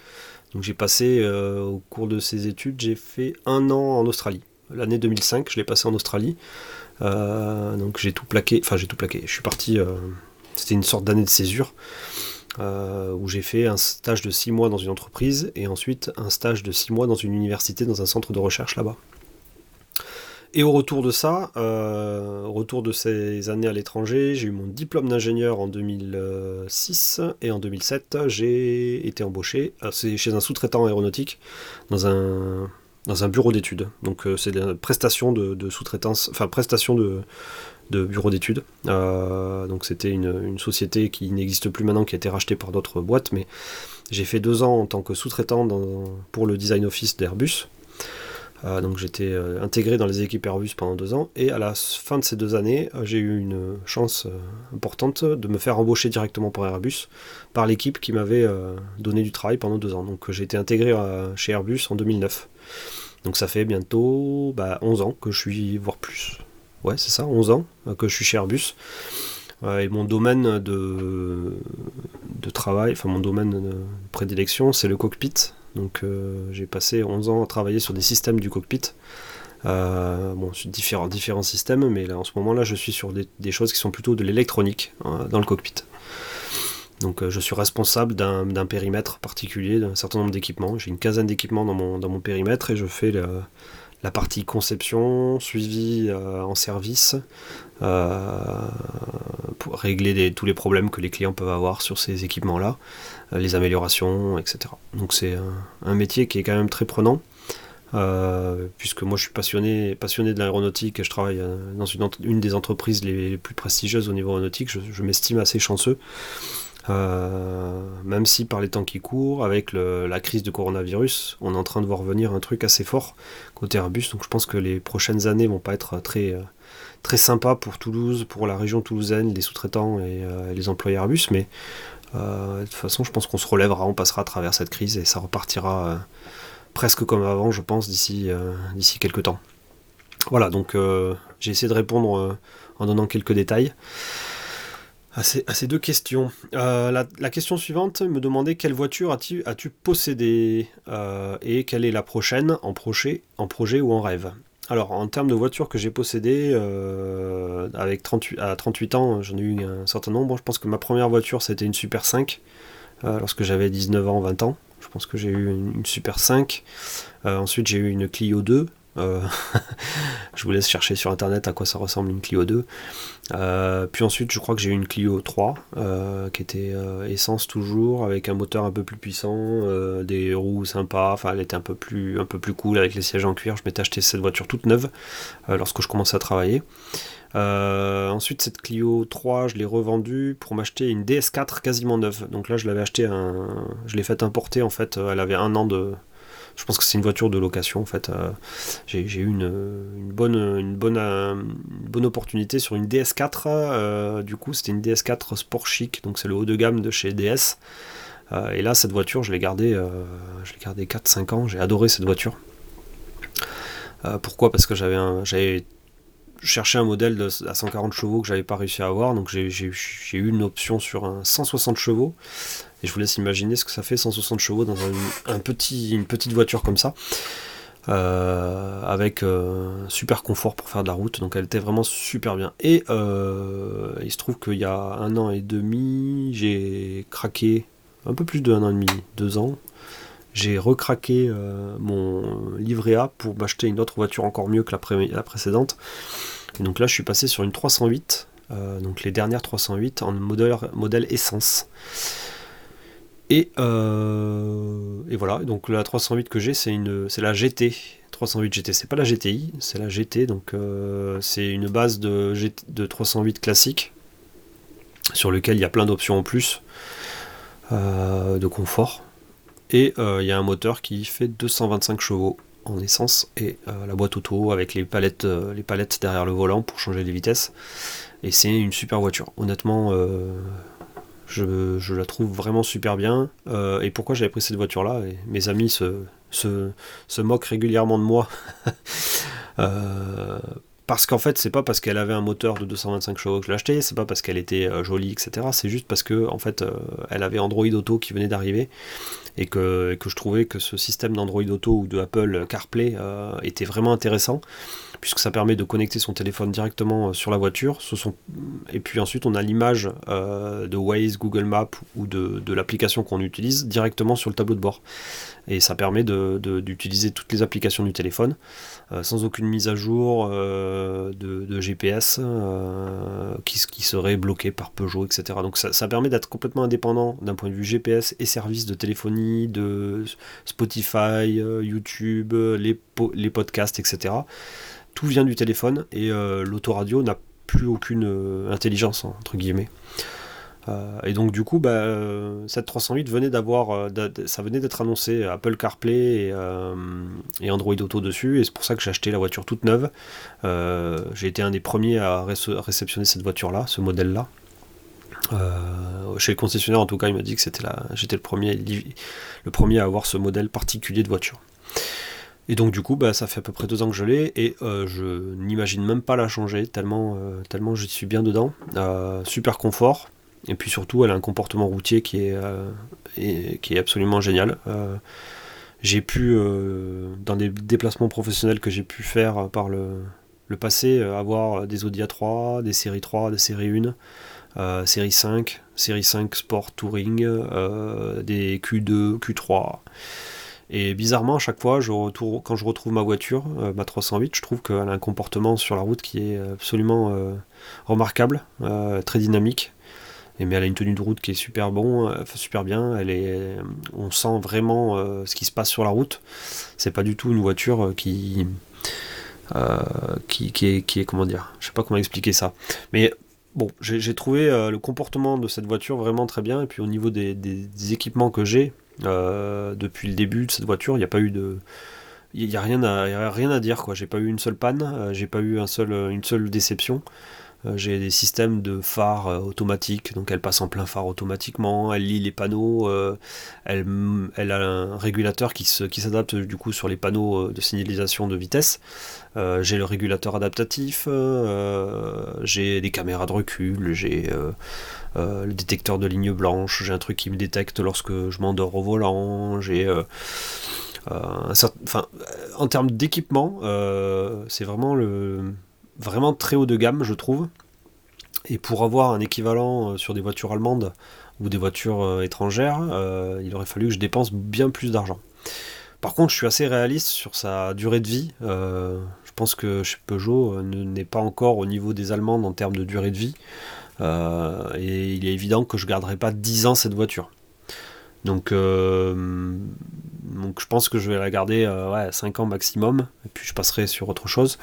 Donc j'ai passé au cours de ces études, j'ai fait un an en Australie. L'année 2005, je l'ai passé en Australie. Donc j'ai tout plaqué, enfin j'ai tout plaqué. Je suis parti, c'était une sorte d'année de césure. où j'ai fait un stage de 6 mois dans une entreprise et ensuite un stage de 6 mois dans une université, dans un centre de recherche là-bas. Et au retour de ça, euh, au retour de ces années à l'étranger, j'ai eu mon diplôme d'ingénieur en 2006 et en 2007, j'ai été embauché euh, chez un sous-traitant aéronautique dans un, dans un bureau d'études. Donc euh, c'est une prestation de, sous-traitance, enfin prestation de, bureau d'études. donc c'était une, société qui n'existe plus maintenant, qui a été rachetée par d'autres boîtes, mais j'ai fait deux ans en tant que sous-traitant pour le design office d'Airbus. Euh, donc j'étais euh, intégré dans les équipes Airbus pendant deux ans et à la fin de ces deux années, euh, j'ai eu une chance importante de me faire embaucher directement par Airbus par l'équipe qui m'avait donné du travail pendant deux ans. Donc j'ai été intégré chez Airbus en 2009. Donc ça fait bientôt 11 bah, ans que je suis, voire plus. Ouais, c'est ça, 11 ans que je suis chez Airbus. et mon domaine de, travail, enfin mon domaine de prédilection, c'est le cockpit. Donc euh, j'ai passé 11 ans à travailler sur des systèmes du cockpit. Euh, bon, différents, systèmes, mais là, en ce moment-là, je suis sur des, choses qui sont plutôt de l'électronique hein, dans le cockpit. Donc euh, je suis responsable d'un périmètre particulier, d'un certain nombre d'équipements. J'ai une quinzaine d'équipements dans mon, dans mon périmètre et je fais la partie conception, suivi en service, pour régler tous les problèmes que les clients peuvent avoir sur ces équipements-là. Euh, les améliorations, etc. Donc c'est un, métier qui est quand même très prenant. Euh, puisque moi je suis passionné, passionné de l'aéronautique et je travaille euh, dans une des entreprises les, plus prestigieuses au niveau aéronautique, je, m'estime assez chanceux. Même si par les temps qui courent, avec la crise de coronavirus, on est en train de voir venir un truc assez fort côté Airbus. Donc je pense que les prochaines années vont pas être très, très sympas pour Toulouse, pour la région toulousaine, les sous-traitants et les employés Airbus. Mais euh, de toute façon, je pense qu'on se relèvera, on passera à travers cette crise et ça repartira euh, presque comme avant, je pense, d'ici d'ici quelques temps. Voilà, donc j'ai essayé de répondre en donnant quelques détails à ces, deux questions. La, question suivante me demandait quelle voiture as-tu as possédé et quelle est la prochaine en projet, en projet ou en rêve? Alors, en termes de voitures que j'ai possédées, euh, avec 38, à 38 ans, j'en ai eu un certain nombre. Je pense que ma première voiture, c'était une Super 5, euh, lorsque j'avais 19 ans, 20 ans. Je pense que j'ai eu une, Super 5. Euh, ensuite, j'ai eu une Clio 2, euh, [laughs] je vous laisse chercher sur internet à quoi ça ressemble une Clio 2. Euh, puis ensuite, je crois que j'ai eu une Clio 3 euh, qui était essence toujours avec un moteur un peu plus puissant, des roues sympas. Enfin, elle était un peu plus un peu plus cool avec les sièges en cuir. Je m'étais acheté cette voiture toute neuve lorsque je commençais à travailler. ensuite, cette Clio 3, je l'ai revendue pour m'acheter une DS4 quasiment neuve. Donc là, je l'avais acheté, un... je l'ai fait importer en fait. Elle avait un an de, je pense que c'est une voiture de location en fait. Euh, j'ai eu une, bonne, une, bonne, euh, bonne opportunité sur une DS4. Euh, du coup, c'était une DS4 Sport Chic, donc c'est le haut de gamme de chez DS. et là, cette voiture, je l'ai gardée, je l'ai gardée 4-5 ans. J'ai adoré cette voiture. pourquoi? Parce que j'avais cherché un modèle à 140 chevaux que j'avais pas réussi à avoir, donc j'ai eu une option sur un 160 chevaux. Et je vous laisse imaginer ce que ça fait 160 chevaux dans un, petit, une petite voiture comme ça. Euh, avec euh, super confort pour faire de la route, donc elle était vraiment super bien. Et euh, il se trouve qu'il y a un an et demi, j'ai craqué, un peu plus de un an et demi, deux ans, j'ai recraqué mon livret A pour m'acheter une autre voiture encore mieux que la, précédente. Donc là, je suis passé sur une 308, donc les dernières 308 en modèle, modèle essence. Euh, et, voilà, donc la 308 que j'ai, c'est la GT. 308 GT, c'est pas la GTI, c'est la GT, donc euh, c'est une base de, de 308 classique sur lequel il y a plein d'options en plus euh, de confort. Et il y a un moteur qui fait 225 chevaux en essence et la boîte auto avec les palettes, les palettes derrière le volant pour changer les vitesses. Et c'est une super voiture. Honnêtement, je, la trouve vraiment super bien. Euh, et pourquoi j'avais pris cette voiture-là? Mes amis se, se, moquent régulièrement de moi. [laughs] Euh, parce qu'en fait, c'est pas parce qu'elle avait un moteur de 225 chevaux que je acheté, c'est pas parce qu'elle était euh, jolie, etc. C'est juste parce que en fait, elle avait Android Auto qui venait d'arriver et que, que, je trouvais que ce système d'Android Auto ou de Apple CarPlay était vraiment intéressant puisque ça permet de connecter son téléphone directement euh, sur la voiture. Et puis ensuite, on a l'image euh, de Waze, Google Maps ou de, l'application qu'on utilise directement sur le tableau de bord. Et ça permet d'utiliser toutes les applications du téléphone euh, sans aucune mise à jour de, GPS qui, serait bloqué par Peugeot, etc. Donc ça, permet d'être complètement indépendant d'un point de vue GPS et services de téléphonie, de Spotify, YouTube, les podcasts, etc tout vient du téléphone et euh, l'autoradio n'a plus aucune euh, intelligence, entre guillemets. Euh, et donc du coup, bah, cette 308 venait d'avoir, ça venait d'être annoncé Apple CarPlay et, Android Auto dessus, et c'est pour ça que j'ai acheté la voiture toute neuve. j'ai été un des premiers à réceptionner cette voiture-là, ce modèle-là. chez le concessionnaire, en tout cas, il m'a dit que c'était j'étais le premier, le premier à avoir ce modèle particulier de voiture. Et donc du coup, bah, ça fait à peu près deux ans que je l'ai et euh, je n'imagine même pas la changer tellement, euh, tellement je suis bien dedans. Euh, super confort et puis surtout, elle a un comportement routier qui est, qui est absolument génial. j'ai pu, dans des déplacements professionnels que j'ai pu faire par le, le passé, avoir des Audi A3, des séries 3, des séries 1, série 5, série 5 Sport Touring, des Q2, Q3. Et bizarrement, à chaque fois, quand je retrouve ma voiture, euh, ma 308, je trouve qu'elle a un comportement sur la route qui est absolument euh, remarquable, euh, très dynamique. Et mais elle a une tenue de route qui est super bon, super bien. Elle est, on sent vraiment ce qui se passe sur la route. C'est pas du tout une voiture qui, qui, est, qui est comment dire, je sais pas comment expliquer ça. Mais bon, j'ai trouvé le comportement de cette voiture vraiment très bien. Et puis au niveau des équipements que j'ai, euh, depuis le début de cette voiture, il n'y a pas eu de. Il n'y a, rien à, rien à dire, quoi. J'ai pas eu une seule panne, euh, j'ai pas eu un seul, une seule déception. j'ai des systèmes de phares automatiques, donc elle passe en plein phare automatiquement, elle lit les panneaux, elle, elle, a un régulateur qui s'adapte qui du coup sur les panneaux de signalisation de vitesse. j'ai le régulateur adaptatif, j'ai des caméras de recul, j'ai le détecteur de ligne blanche, j'ai un truc qui me détecte lorsque je m'endors au volant, j'ai euh, enfin, en termes d'équipement, euh, c'est vraiment le vraiment très haut de gamme, je trouve. Et pour avoir un équivalent euh, sur des voitures allemandes ou des voitures étrangères, il aurait fallu que je dépense bien plus d'argent. Par contre, je suis assez réaliste sur sa durée de vie. je pense que chez Peugeot n'est pas encore au niveau des Allemandes en termes de durée de vie. Et il est évident que je ne garderai pas 10 ans cette voiture. Donc, donc je pense que je vais la garder euh, ouais, 5 ans maximum, et puis je passerai sur autre chose.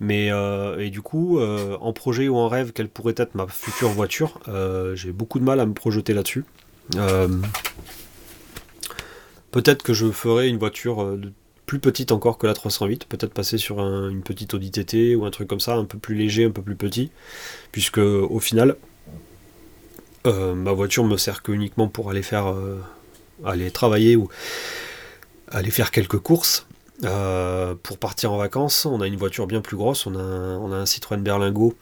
Mais euh, et du coup, euh, en projet ou en rêve, quelle pourrait être ma future voiture J'ai beaucoup de mal à me projeter là-dessus. peut-être que je ferai une voiture plus petite encore que la 308, peut-être passer sur une petite Audi TT ou un truc comme ça, un peu plus léger, un peu plus petit, puisque au final, ma voiture me sert que uniquement pour aller faire aller travailler ou aller faire quelques courses. Euh, pour partir en vacances, on a une voiture bien plus grosse, on a un, on a Citroën Berlingo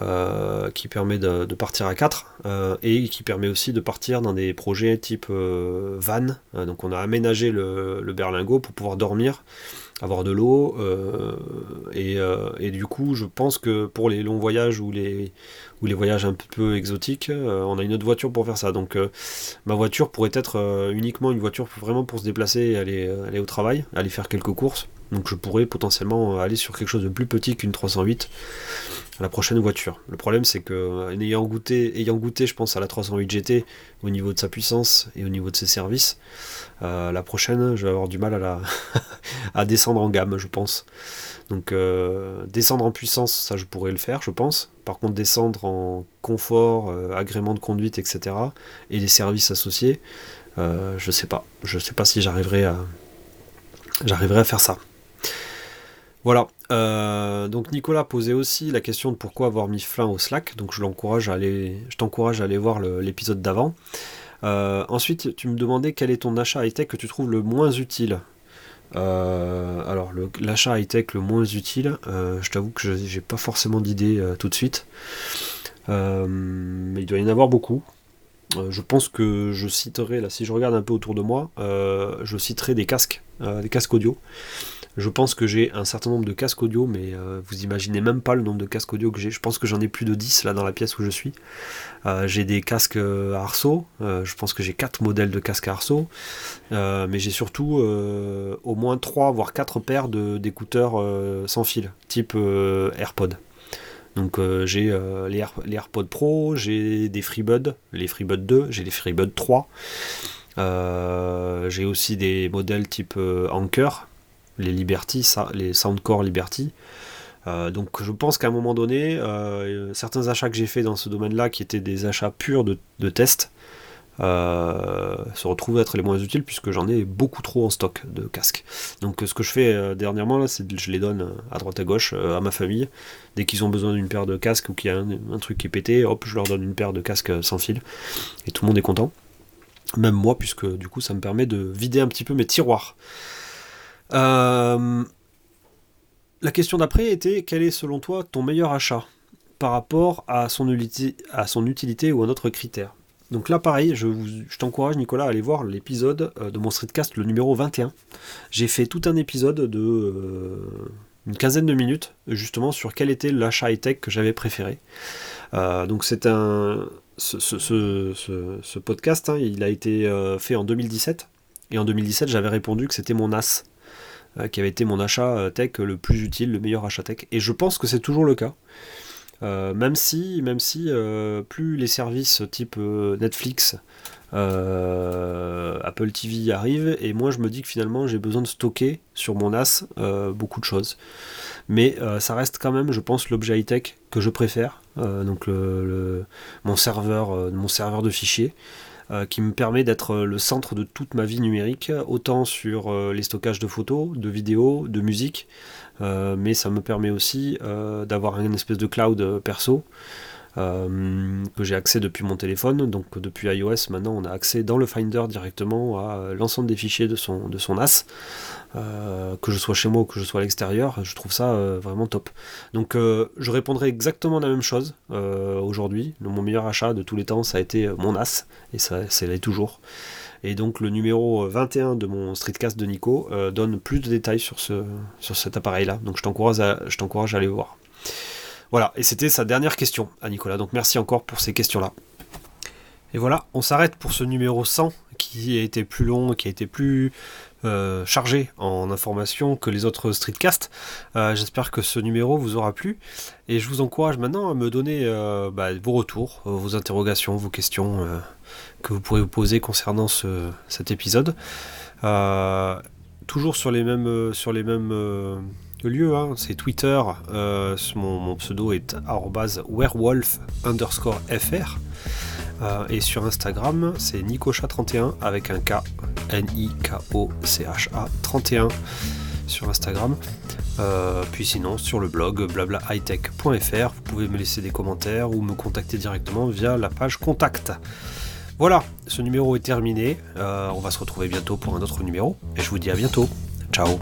euh, qui permet de, partir à 4 euh, et qui permet aussi de partir dans des projets type van. donc on a aménagé le, le, Berlingo pour pouvoir dormir avoir de l'eau. Euh, euh, et, du coup, je pense que pour les longs voyages ou les, ou les voyages un peu exotiques, euh, on a une autre voiture pour faire ça. Donc ma voiture pourrait être uniquement une voiture vraiment pour se déplacer et aller, aller au travail, aller faire quelques courses. Donc je pourrais potentiellement aller sur quelque chose de plus petit qu'une 308 la prochaine voiture. Le problème c'est que ayant goûté, ayant goûté je pense à la 308 GT au niveau de sa puissance et au niveau de ses services, euh, la prochaine je vais avoir du mal à, la [laughs] descendre en gamme je pense. Donc euh, descendre en puissance ça je pourrais le faire je pense. Par contre descendre en confort, euh, agrément de conduite etc. et les services associés, je sais pas. Je sais pas si j'arriverai à j'arriverai à faire ça. Voilà. Euh, donc Nicolas posait aussi la question de pourquoi avoir mis fin au Slack. Donc je l'encourage à aller, je t'encourage à aller voir l'épisode d'avant. Euh, ensuite, tu me demandais quel est ton achat high-tech que tu trouves le moins utile. Euh, alors l'achat high-tech le moins utile, je t'avoue que j'ai pas forcément d'idée tout de suite. mais il doit y en avoir beaucoup. je pense que je citerai, là si je regarde un peu autour de moi, je citerai des casques, des casques audio. Je pense que j'ai un certain nombre de casques audio, mais euh, vous imaginez même pas le nombre de casques audio que j'ai. Je pense que j'en ai plus de 10 là dans la pièce où je suis. Euh, j'ai des casques euh, Arso, je pense que j'ai 4 modèles de casques Arso, mais j'ai surtout au moins 3 voire 4 paires d'écouteurs sans fil, type AirPod. Donc j'ai les, AirPods Pro, j'ai des FreeBuds, les FreeBuds 2, j'ai les FreeBuds 3. j'ai aussi des modèles type Anker, les Liberty, les Soundcore Liberty. Euh, donc je pense qu'à un moment donné, euh, certains achats que j'ai fait dans ce domaine-là, qui étaient des achats purs de, de test, euh, se retrouvent être les moins utiles puisque j'en ai beaucoup trop en stock de casques. Donc ce que je fais dernièrement c'est que je les donne à droite à gauche à ma famille. Dès qu'ils ont besoin d'une paire de casques ou qu'il y a un, truc qui est pété, hop, je leur donne une paire de casques sans fil et tout le monde est content. Même moi, puisque du coup ça me permet de vider un petit peu mes tiroirs. Euh, la question d'après était quel est selon toi ton meilleur achat par rapport à son, utilité, à ou un autre critère? Donc là, pareil, je, t'encourage, Nicolas, à aller voir l'épisode euh, de mon streetcast, le numéro 21. J'ai fait tout un épisode de euh, une quinzaine de minutes, justement, sur quel était l'achat high-tech que j'avais préféré. donc c'est un... Ce, podcast, hein, il a été fait en 2017. Et en 2017, j'avais répondu que c'était mon as. Euh, qui avait été mon achat euh, tech le plus utile, le meilleur achat tech. Et je pense que c'est toujours le cas. Euh, même si, plus les services type Netflix, Apple TV arrivent, et moi je me dis que finalement j'ai besoin de stocker sur mon NAS beaucoup de choses. Mais ça reste quand même, je pense, l'objet high-tech que je préfère, donc mon, serveur, mon serveur de fichiers. Qui me permet d'être le centre de toute ma vie numérique, autant sur les stockages de photos, de vidéos, de musique, mais ça me permet aussi d'avoir une espèce de cloud perso. Euh, que j'ai accès depuis mon téléphone. Donc depuis iOS, maintenant on a accès dans le Finder directement à l'ensemble des fichiers de son, de son. Euh, que je sois chez moi ou que je sois à l'extérieur, je trouve ça euh, vraiment top. Donc je répondrai exactement la même chose aujourd'hui. Mon meilleur achat de tous les temps, ça a été mon NAS, et ça, c'est l'est toujours. Et donc le numéro 21 de mon streetcast de Nico donne plus de détails sur, ce, sur cet appareil-là. Donc je t'encourage je t'encourage à aller voir. Voilà, et c'était sa dernière question à Nicolas. Donc merci encore pour ces questions-là. Et voilà, on s'arrête pour ce numéro 100 qui a été plus long, qui a été plus euh, chargé en informations que les autres streetcasts. Euh, j'espère que ce numéro vous aura plu. Et je vous encourage maintenant à me donner euh, bah, vos retours, vos interrogations, vos questions que vous pourrez vous poser concernant cet épisode. toujours sur les mêmes, sur les mêmes le lieu, hein, c'est Twitter. Euh, mon, pseudo est werewolf underscore fr. Euh, et sur Instagram, c'est Nicocha31 avec un K, N-I-K-O-C-H-A 31 sur Instagram. Euh, puis sinon, sur le blog blablaHightech.fr, vous pouvez me laisser des commentaires ou me contacter directement via la page contact. Voilà, ce numéro est terminé. on va se retrouver bientôt pour un autre numéro. Et je vous dis à bientôt. Ciao